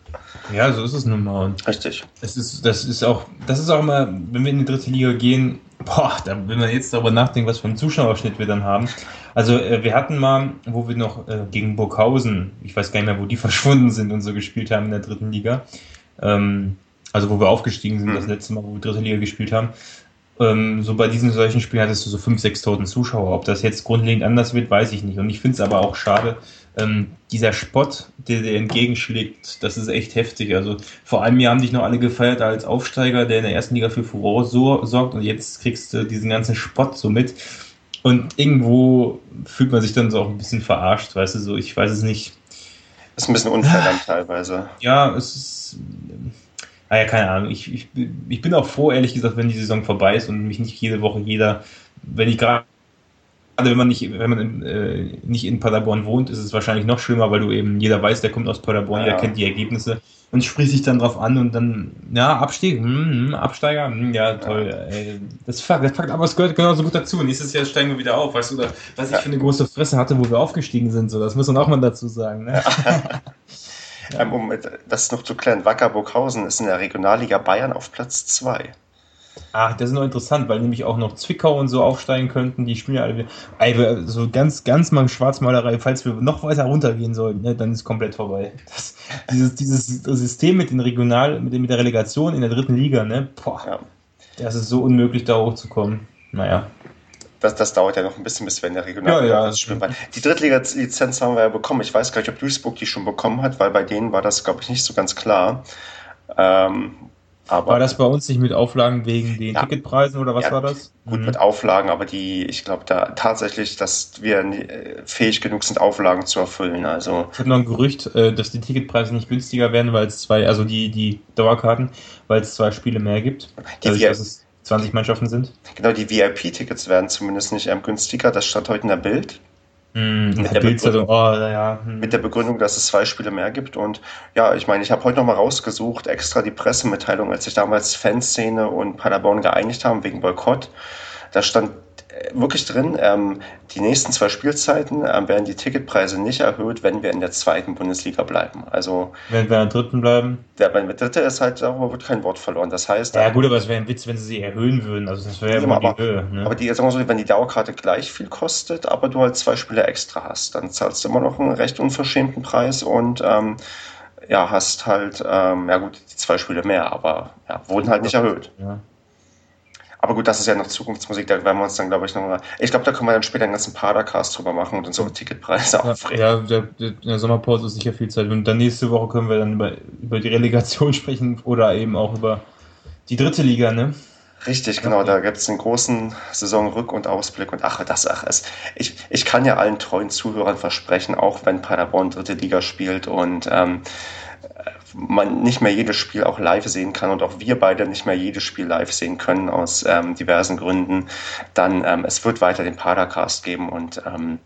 Ja, so ist es nun mal. Richtig. Es ist, das ist auch, das ist auch immer, wenn wir in die dritte Liga gehen, boah, da, wenn man jetzt darüber nachdenkt, was für einen Zuschauerschnitt wir dann haben. Also äh, wir hatten mal, wo wir noch äh, gegen Burghausen, ich weiß gar nicht mehr, wo die *laughs* verschwunden sind und so gespielt haben in der dritten Liga, Ähm, also wo wir aufgestiegen sind, mhm. das letzte Mal, wo wir dritte Liga gespielt haben. Ähm, so bei diesen solchen Spielen hattest du so 5.000, 6.000 Zuschauer. Ob das jetzt grundlegend anders wird, weiß ich nicht. Und ich finde es aber auch schade, ähm, dieser Spott, der dir entgegenschlägt, das ist echt heftig. Also vor einem Jahr haben dich noch alle gefeiert als Aufsteiger, der in der ersten Liga für Furore so, sorgt und jetzt kriegst du diesen ganzen Spott so mit. Und irgendwo fühlt man sich dann so auch ein bisschen verarscht, weißt du, so, ich weiß es nicht. Ist ein bisschen unfair dann teilweise. Ja, es ist. Naja, keine Ahnung. Ich, ich, ich bin auch froh, ehrlich gesagt, wenn die Saison vorbei ist und mich nicht jede Woche jeder, wenn ich gerade wenn man nicht, wenn man in, äh, nicht in Paderborn wohnt, ist es wahrscheinlich noch schlimmer, weil du eben, jeder weiß, der kommt aus Paderborn, ja. jeder kennt die Ergebnisse und spricht sich dann drauf an und dann, ja, Abstieg, hm, hm, Absteiger, hm, ja, toll. Ja. Ey, das fuck, das fuckt, aber es gehört genauso gut dazu. Nächstes Jahr steigen wir wieder auf, weißt du, oder, was ich für eine große Fresse hatte, wo wir aufgestiegen sind, so, das muss man auch mal dazu sagen. Ne? *laughs* Ähm, um das noch zu klären, Wacker Burghausen ist in der Regionalliga Bayern auf Platz 2. Ach, das ist noch interessant, weil nämlich auch noch Zwickau und so aufsteigen könnten. Die spielen ja alle ey, so ganz, ganz mal Schwarzmalerei. Falls wir noch weiter runtergehen sollten, ne, dann ist komplett vorbei. Das, dieses, dieses System mit den Regional, mit, mit der Relegation in der dritten Liga, ne, boah, ja. das ist so unmöglich, da hochzukommen. Naja. Das, das dauert ja noch ein bisschen, bis wir in der Regionalliga ja, ja. spielen. Die Drittliga-Lizenz haben wir ja bekommen. Ich weiß gar nicht, ob Duisburg die schon bekommen hat, weil bei denen war das, glaube ich, nicht so ganz klar. Ähm, aber war das bei uns nicht mit Auflagen wegen den ja, Ticketpreisen oder was ja, war das? Gut mhm. mit Auflagen, aber die, ich glaube da tatsächlich, dass wir äh, fähig genug sind, Auflagen zu erfüllen. Also ich habe noch ein Gerücht, äh, dass die Ticketpreise nicht günstiger werden, weil es zwei, also die, die Dauerkarten, weil es zwei Spiele mehr gibt. Die also, es 20 Mannschaften sind. Genau, die VIP-Tickets werden zumindest nicht ähm, günstiger. Das stand heute in der Bild. Mm, mit, der Begründung, oh, ja. hm. mit der Begründung, dass es zwei Spiele mehr gibt. Und ja, ich meine, ich habe heute nochmal rausgesucht, extra die Pressemitteilung, als sich damals Fanszene und Paderborn geeinigt haben wegen Boykott. Da stand wirklich drin. Ähm, die nächsten zwei Spielzeiten ähm, werden die Ticketpreise nicht erhöht, wenn wir in der zweiten Bundesliga bleiben. Also wenn wir in der dritten bleiben. Der, wenn wir dritte ist halt, darüber wird kein Wort verloren. Das heißt. Ja gut, aber es wäre ein Witz, wenn sie sie erhöhen würden. Also das wäre ja immer aber, die Höhe. Ne? Aber die, sagen wir so, wenn die Dauerkarte gleich viel kostet, aber du halt zwei Spiele extra hast, dann zahlst du immer noch einen recht unverschämten Preis und ähm, ja, hast halt, ähm, ja gut, die zwei Spiele mehr, aber ja, wurden halt nicht erhöht. Ja. Aber gut, das ist ja noch Zukunftsmusik, da werden wir uns dann, glaube ich, noch Ich glaube, da können wir dann später einen ganzen Padercast drüber machen und unsere Ticketpreise ja, aufregen. Ja, der, der, Sommerpause ist sicher viel Zeit. Und dann nächste Woche können wir dann über, über die Relegation *laughs* sprechen oder eben auch über die dritte Liga, ne? Richtig, genau. Da gibt es einen großen Saisonrück- und Ausblick. Und ach, das, ach, es, ich, ich kann ja allen treuen Zuhörern versprechen, auch wenn Paderborn dritte Liga spielt und ähm, man nicht mehr jedes Spiel auch live sehen kann und auch wir beide nicht mehr jedes Spiel live sehen können aus ähm, diversen Gründen, dann ähm, es wird weiter den Padercast geben und ähm,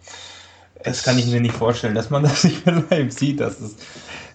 das kann ich mir nicht vorstellen, dass man *laughs* das nicht mehr live sieht. Das ist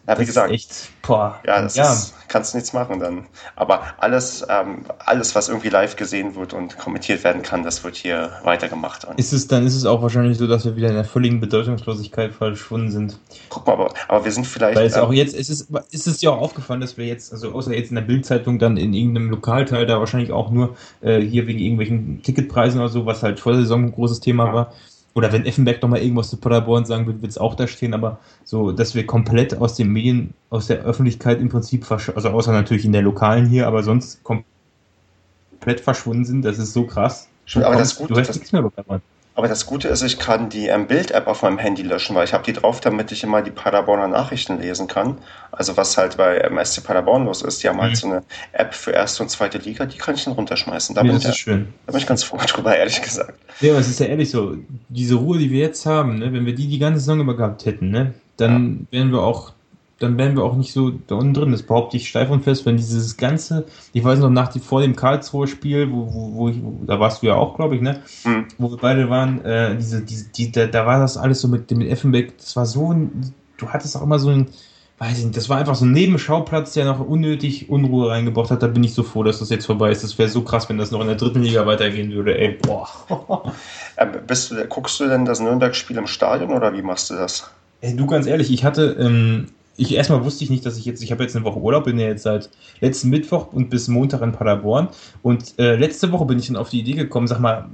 ja, wie gesagt, echt, boah, ja, das ja. Ist, kannst du nichts machen dann. Aber alles, ähm, alles, was irgendwie live gesehen wird und kommentiert werden kann, das wird hier weitergemacht. Und ist es, dann ist es auch wahrscheinlich so, dass wir wieder in der völligen Bedeutungslosigkeit verschwunden sind. Guck mal, aber, aber wir sind vielleicht. Weil es ähm, auch jetzt, ist es, ist es ja auch aufgefallen, dass wir jetzt, also außer jetzt in der Bildzeitung dann in irgendeinem Lokalteil da wahrscheinlich auch nur äh, hier wegen irgendwelchen Ticketpreisen oder so, was halt vor der Saison ein großes Thema ja. war, oder wenn Effenberg nochmal irgendwas zu Paderborn sagen wird, wird es auch da stehen, aber so, dass wir komplett aus den Medien, aus der Öffentlichkeit im Prinzip, also außer natürlich in der lokalen hier, aber sonst komplett verschwunden sind, das ist so krass. Schon aber das Gute, du hast nichts mehr bekommen. Aber das Gute ist, ich kann die ähm, Bild-App auf meinem Handy löschen, weil ich habe die drauf, damit ich immer die Paderborner Nachrichten lesen kann. Also was halt bei ähm, SC Paderborn los ist, die haben halt mhm. halt so eine App für erste und zweite Liga, die kann ich dann runterschmeißen. Da, ja, bin, das ist ich, schön. da bin ich ganz froh *laughs* drüber, ehrlich gesagt. Ja, aber es ist ja ehrlich so, diese Ruhe, die wir jetzt haben, ne, wenn wir die die ganze Saison über gehabt hätten, ne, dann ja. wären wir auch dann wären wir auch nicht so da unten drin. Das behaupte ich steif und fest, wenn dieses ganze, ich weiß noch, nach die, vor dem Karlsruher Spiel, wo, wo, wo, ich, da warst du ja auch, glaube ich, ne? Mhm. Wo wir beide waren, äh, diese, diese, die, da, da war das alles so mit dem Effenbeck, das war so ein, du hattest auch immer so ein, weiß ich nicht, das war einfach so ein Nebenschauplatz, der noch unnötig Unruhe reingebracht hat. Da bin ich so froh, dass das jetzt vorbei ist. Das wäre so krass, wenn das noch in der dritten Liga weitergehen würde, ey, boah. *laughs* äh, bist du, guckst du denn das Nürnberg-Spiel im Stadion oder wie machst du das? Ey, du ganz ehrlich, ich hatte, ähm, ich erstmal wusste ich nicht, dass ich jetzt, ich habe jetzt eine Woche Urlaub, bin ja jetzt seit letzten Mittwoch und bis Montag in Paderborn. Und äh, letzte Woche bin ich dann auf die Idee gekommen, sag mal,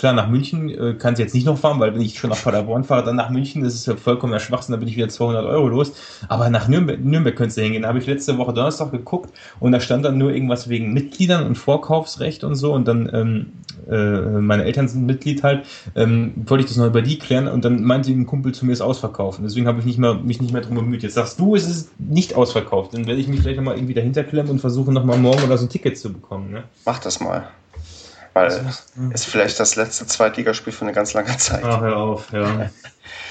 klar, nach München äh, kann sie jetzt nicht noch fahren, weil wenn ich schon nach Paderborn fahre, dann nach München, das ist ja vollkommen Schwachsinn, da bin ich wieder 200 Euro los. Aber nach Nürnberg, Nürnberg könntest du hingehen. Da habe ich letzte Woche Donnerstag geguckt und da stand dann nur irgendwas wegen Mitgliedern und Vorkaufsrecht und so und dann, ähm, äh, meine Eltern sind Mitglied halt, ähm, wollte ich das noch über die klären und dann meinte ein Kumpel zu mir, es ausverkaufen. Deswegen habe ich nicht mehr, mich nicht mehr drum bemüht. Jetzt sagst du, es ist nicht ausverkauft. Dann werde ich mich vielleicht nochmal irgendwie dahinter klemmen und versuchen nochmal morgen oder so ein Ticket zu bekommen. Ne? Mach das mal. Weil es ist vielleicht das letzte Zweitligaspiel für eine ganz lange Zeit. Ach, hör auf, ja.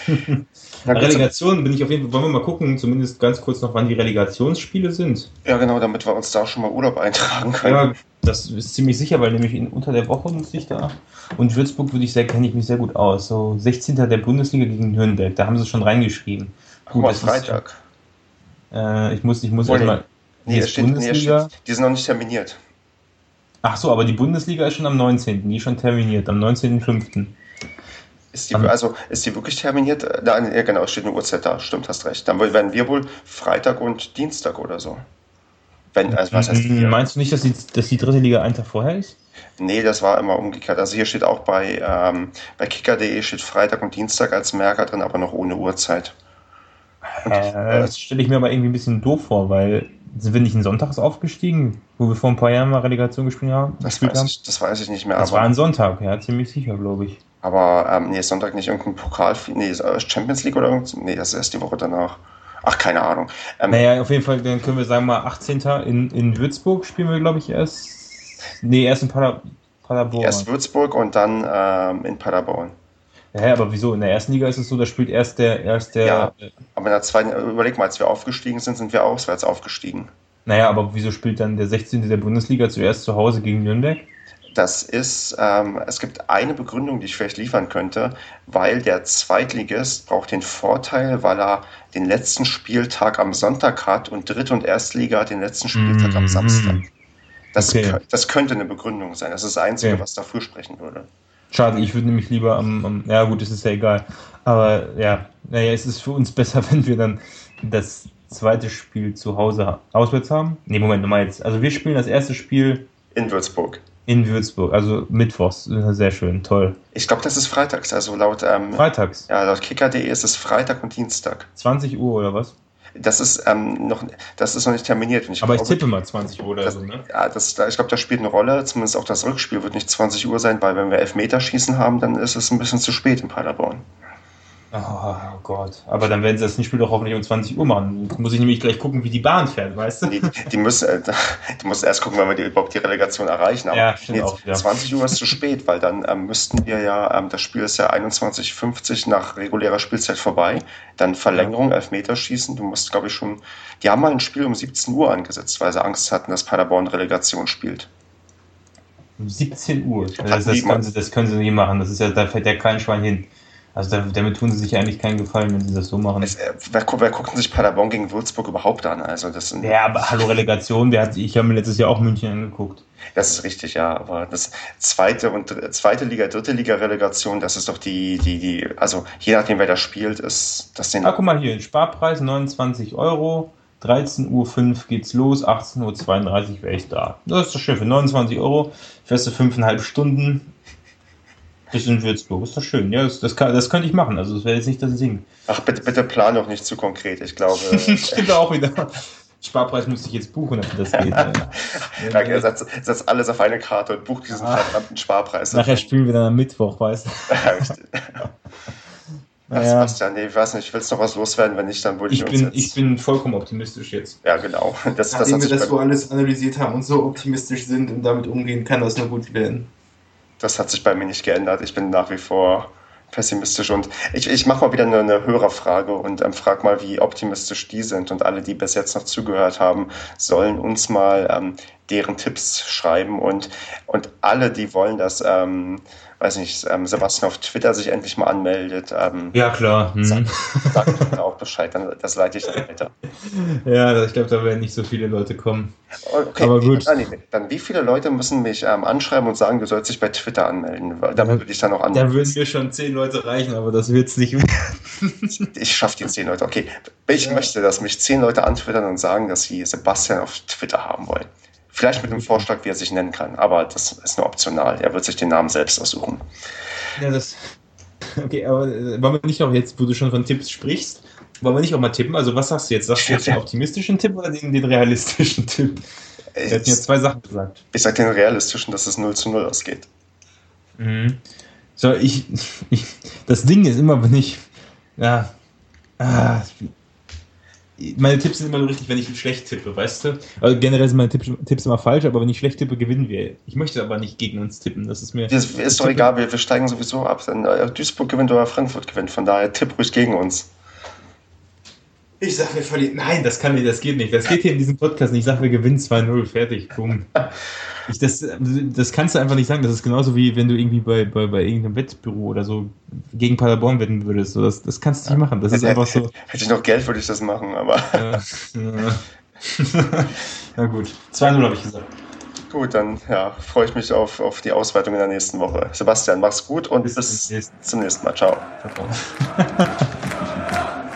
*laughs* Relegation bin ich auf jeden Fall. Wollen wir mal gucken, zumindest ganz kurz noch, wann die Relegationsspiele sind. Ja, genau, damit wir uns da schon mal Urlaub eintragen können. Ja, das ist ziemlich sicher, weil nämlich in, unter der Woche muss ich da. Und Würzburg würde ich sehr, kenne ich mich sehr gut aus. So 16. der Bundesliga gegen Nürnberg, da haben sie schon reingeschrieben. Gut, mal Freitag. Ist, äh, ich muss, ich muss erstmal. Nee, steht, Bundesliga. Nee, steht, die sind noch nicht terminiert. Ach so, aber die Bundesliga ist schon am 19. Die ist schon terminiert, am 19.05. Ist die, also ist die wirklich terminiert? Da, ja, genau, steht eine Uhrzeit da, stimmt, hast recht. Dann werden wir wohl Freitag und Dienstag oder so. Wenn, also was heißt? Meinst du nicht, dass die, dass die dritte Liga einen Tag vorher ist? Nee, das war immer umgekehrt. Also hier steht auch bei, ähm, bei kicker.de steht Freitag und Dienstag als Merker drin, aber noch ohne Uhrzeit. Und, äh, das stelle ich mir aber irgendwie ein bisschen doof vor, weil sind wir nicht in Sonntags aufgestiegen, wo wir vor ein paar Jahren mal Relegation gespielt haben? Das, weiß, Ich, das weiß ich nicht mehr. Das war ein Sonntag, ja, ziemlich sicher, glaube ich. Aber ähm, nee, Sonntag nicht irgendein Pokal, nee, äh, Champions League oder irgendwas? Nee, das ist erst die Woche danach. Ach, keine Ahnung. Ähm, naja, auf jeden Fall, dann können wir sagen mal 18. in, in Würzburg spielen wir, glaube ich, erst. Nee, erst in Pader, Paderborn. Erst Würzburg und dann ähm, in Paderborn. Ja, aber wieso? In der ersten Liga ist es so, da spielt erst der. Erst der ja, aber in der zweiten, überleg mal, als wir aufgestiegen sind, sind wir auswärts aufgestiegen. Naja, aber wieso spielt dann der 16. der Bundesliga zuerst zu Hause gegen Nürnberg? Das ist, ähm, es gibt eine Begründung, die ich vielleicht liefern könnte, weil der Zweitligist braucht den Vorteil, weil er den letzten Spieltag am Sonntag hat und Dritt- und Erstliga den letzten Spieltag mm -hmm. am Samstag. Das, okay. das könnte eine Begründung sein. Das ist das Einzige, okay. was dafür sprechen würde. Schade, ich würde nämlich lieber am, am, ja gut, es ist ja egal. Aber ja, naja, es ist für uns *laughs* besser, wenn wir dann das zweite Spiel zu Hause auswärts haben. Ne, Moment, nochmal jetzt. Also wir spielen das erste Spiel in Würzburg. In Würzburg, also mittwochs. Sehr schön, toll. Ich glaube, das ist freitags, also laut ähm, Freitags. Ja, laut kicker.de ist es Freitag und Dienstag. 20 Uhr oder was? Das ist ähm, noch, das ist noch nicht terminiert. Ich Aber glaube, ich tippe mal 20 Uhr oder das, so, ne? Ja, das, ich glaube, das spielt eine Rolle. Zumindest auch das Rückspiel wird nicht 20 Uhr sein, weil wenn wir Elfmeterschießen haben, dann ist es ein bisschen zu spät in Paderborn. Oh Gott. Aber dann werden sie das Spiel doch hoffentlich um 20 Uhr machen. Muss ich nämlich gleich gucken, wie die Bahn fährt, weißt du? Die, die müssen, äh, die müssen erst gucken, wenn wir die, überhaupt die Relegation erreichen. Aber ja, nee, auch, ja. 20 Uhr ist zu spät, weil dann ähm, müssten wir ja, ähm, das Spiel ist ja 21.50 nach regulärer Spielzeit vorbei. Dann Verlängerung, Elfmeterschießen. Du musst, glaube ich, schon. Die haben mal ein Spiel um 17 Uhr angesetzt, weil sie Angst hatten, dass Paderborn Relegation spielt. Um 17 Uhr. Das, das, können sie, das können sie nicht machen. Das ist ja, da fällt ja kein Schwein hin. Also damit tun sie sich eigentlich keinen Gefallen, wenn sie das so machen. Es, äh, wer, wer guckt sich Paderborn gegen Würzburg überhaupt an? Also das sind, ja, aber hallo Relegation, der hat, ich habe mir letztes Jahr auch München angeguckt. Das ist richtig, ja. Aber das zweite und zweite Liga, dritte Liga Relegation, das ist doch die, die, die, also je nachdem, wer da spielt, ist das den. Ah, guck mal hier, Sparpreis 29 Euro. 13.05 Uhr geht's los, 18.32 Uhr wäre ich da. Das ist doch schön, für 29 Euro du fünfeinhalb Stunden, bis in Würzburg. Ist doch schön. Ja, das, das, kann, das könnte ich machen. Also, das wäre jetzt nicht das Ding. Ach, bitte, bitte plan doch nicht zu konkret. Ich glaube. *laughs* Stimmt auch wieder. Sparpreis müsste ich jetzt buchen, damit das geht. ja, *laughs* ja, setz, setz, alles auf eine Karte und buch diesen ah. verdammten Sparpreis. Nachher spielen wir dann am Mittwoch, weißt du? *laughs* ja, richtig. Ach, naja. Sebastian, nee, ich weiß nicht, willst du noch was loswerden? Wenn nicht, dann würde ich, ich bin, Ich bin vollkommen optimistisch jetzt. Ja, genau. Das, Nachdem das wir das so alles analysiert haben und so optimistisch sind und damit umgehen, kann das nur gut werden das hat sich bei mir nicht geändert. Ich bin nach wie vor pessimistisch und ich, ich mache mal wieder eine, eine Hörerfrage und ähm, frage mal, wie optimistisch die sind und alle, die bis jetzt noch zugehört haben, sollen uns mal ähm, deren Tipps schreiben und, und alle, die wollen, dass ähm, weiß nicht, ähm, Sebastian auf Twitter sich endlich mal anmeldet. Ähm, ja, klar. Hm. Sagt sag mir auch Bescheid, dann, das leite ich dann weiter. *laughs* Ja, ich glaube, da werden nicht so viele Leute kommen. Okay, Aber gut. Dann, dann wie viele Leute müssen mich ähm, anschreiben und sagen, du sollst dich bei Twitter anmelden? Damit würde ich dann auch anmelden. Da würden mir schon zehn Leute reichen, aber das wird es nicht werden. ich schaffe die zehn Leute. Okay, *laughs* ich ja. möchte, dass mich zehn Leute antwittern und sagen, dass sie Sebastian auf Twitter haben wollen. Vielleicht mit einem Vorschlag, wie er sich nennen kann, aber das ist nur optional. Er wird sich den Namen selbst aussuchen. Ja, das. Okay, aber äh, wollen wir nicht noch jetzt, wo du schon von Tipps sprichst, wollen wir nicht auch mal tippen? Also, was sagst du jetzt? Sagst du jetzt den *laughs* optimistischen Tipp oder den, den realistischen Tipp? Er hat mir zwei Sachen gesagt. Ich sag den realistischen, dass es 0 zu 0 ausgeht. Mhm. So, ich, *laughs* ich, das Ding ist immer, wenn ich, ja, ah, meine Tipps sind immer nur richtig, wenn ich schlecht tippe, weißt du? Also generell sind meine Tipps, Tipps immer falsch, aber wenn ich schlecht tippe, gewinnen wir. Ich möchte aber nicht gegen uns tippen, das ist mir... Das ist doch egal, wir, wir steigen sowieso ab. Wenn äh, Duisburg gewinnt oder Frankfurt gewinnt, von daher tipp ruhig gegen uns. Ich sag, wir verlieren. Nein, das kann nicht, das geht nicht. Das geht hier in diesem Podcast nicht. Ich sag, wir gewinnen 2-0, fertig, boom. Ich, das, das kannst du einfach nicht sagen. Das ist genauso wie wenn du irgendwie bei, bei, bei irgendeinem Wettbüro oder so gegen Paderborn wetten würdest. So, das, das kannst du nicht machen. Das ist einfach so. Hätte ich noch Geld, würde ich das machen, aber. Ja, ja. *laughs* Na gut, 2-0 habe ich gesagt. Gut, dann ja, freue ich mich auf, auf die Ausweitung in der nächsten Woche. Sebastian, mach's gut und bis, bis zum nächsten Mal. Ciao. Ciao. *laughs*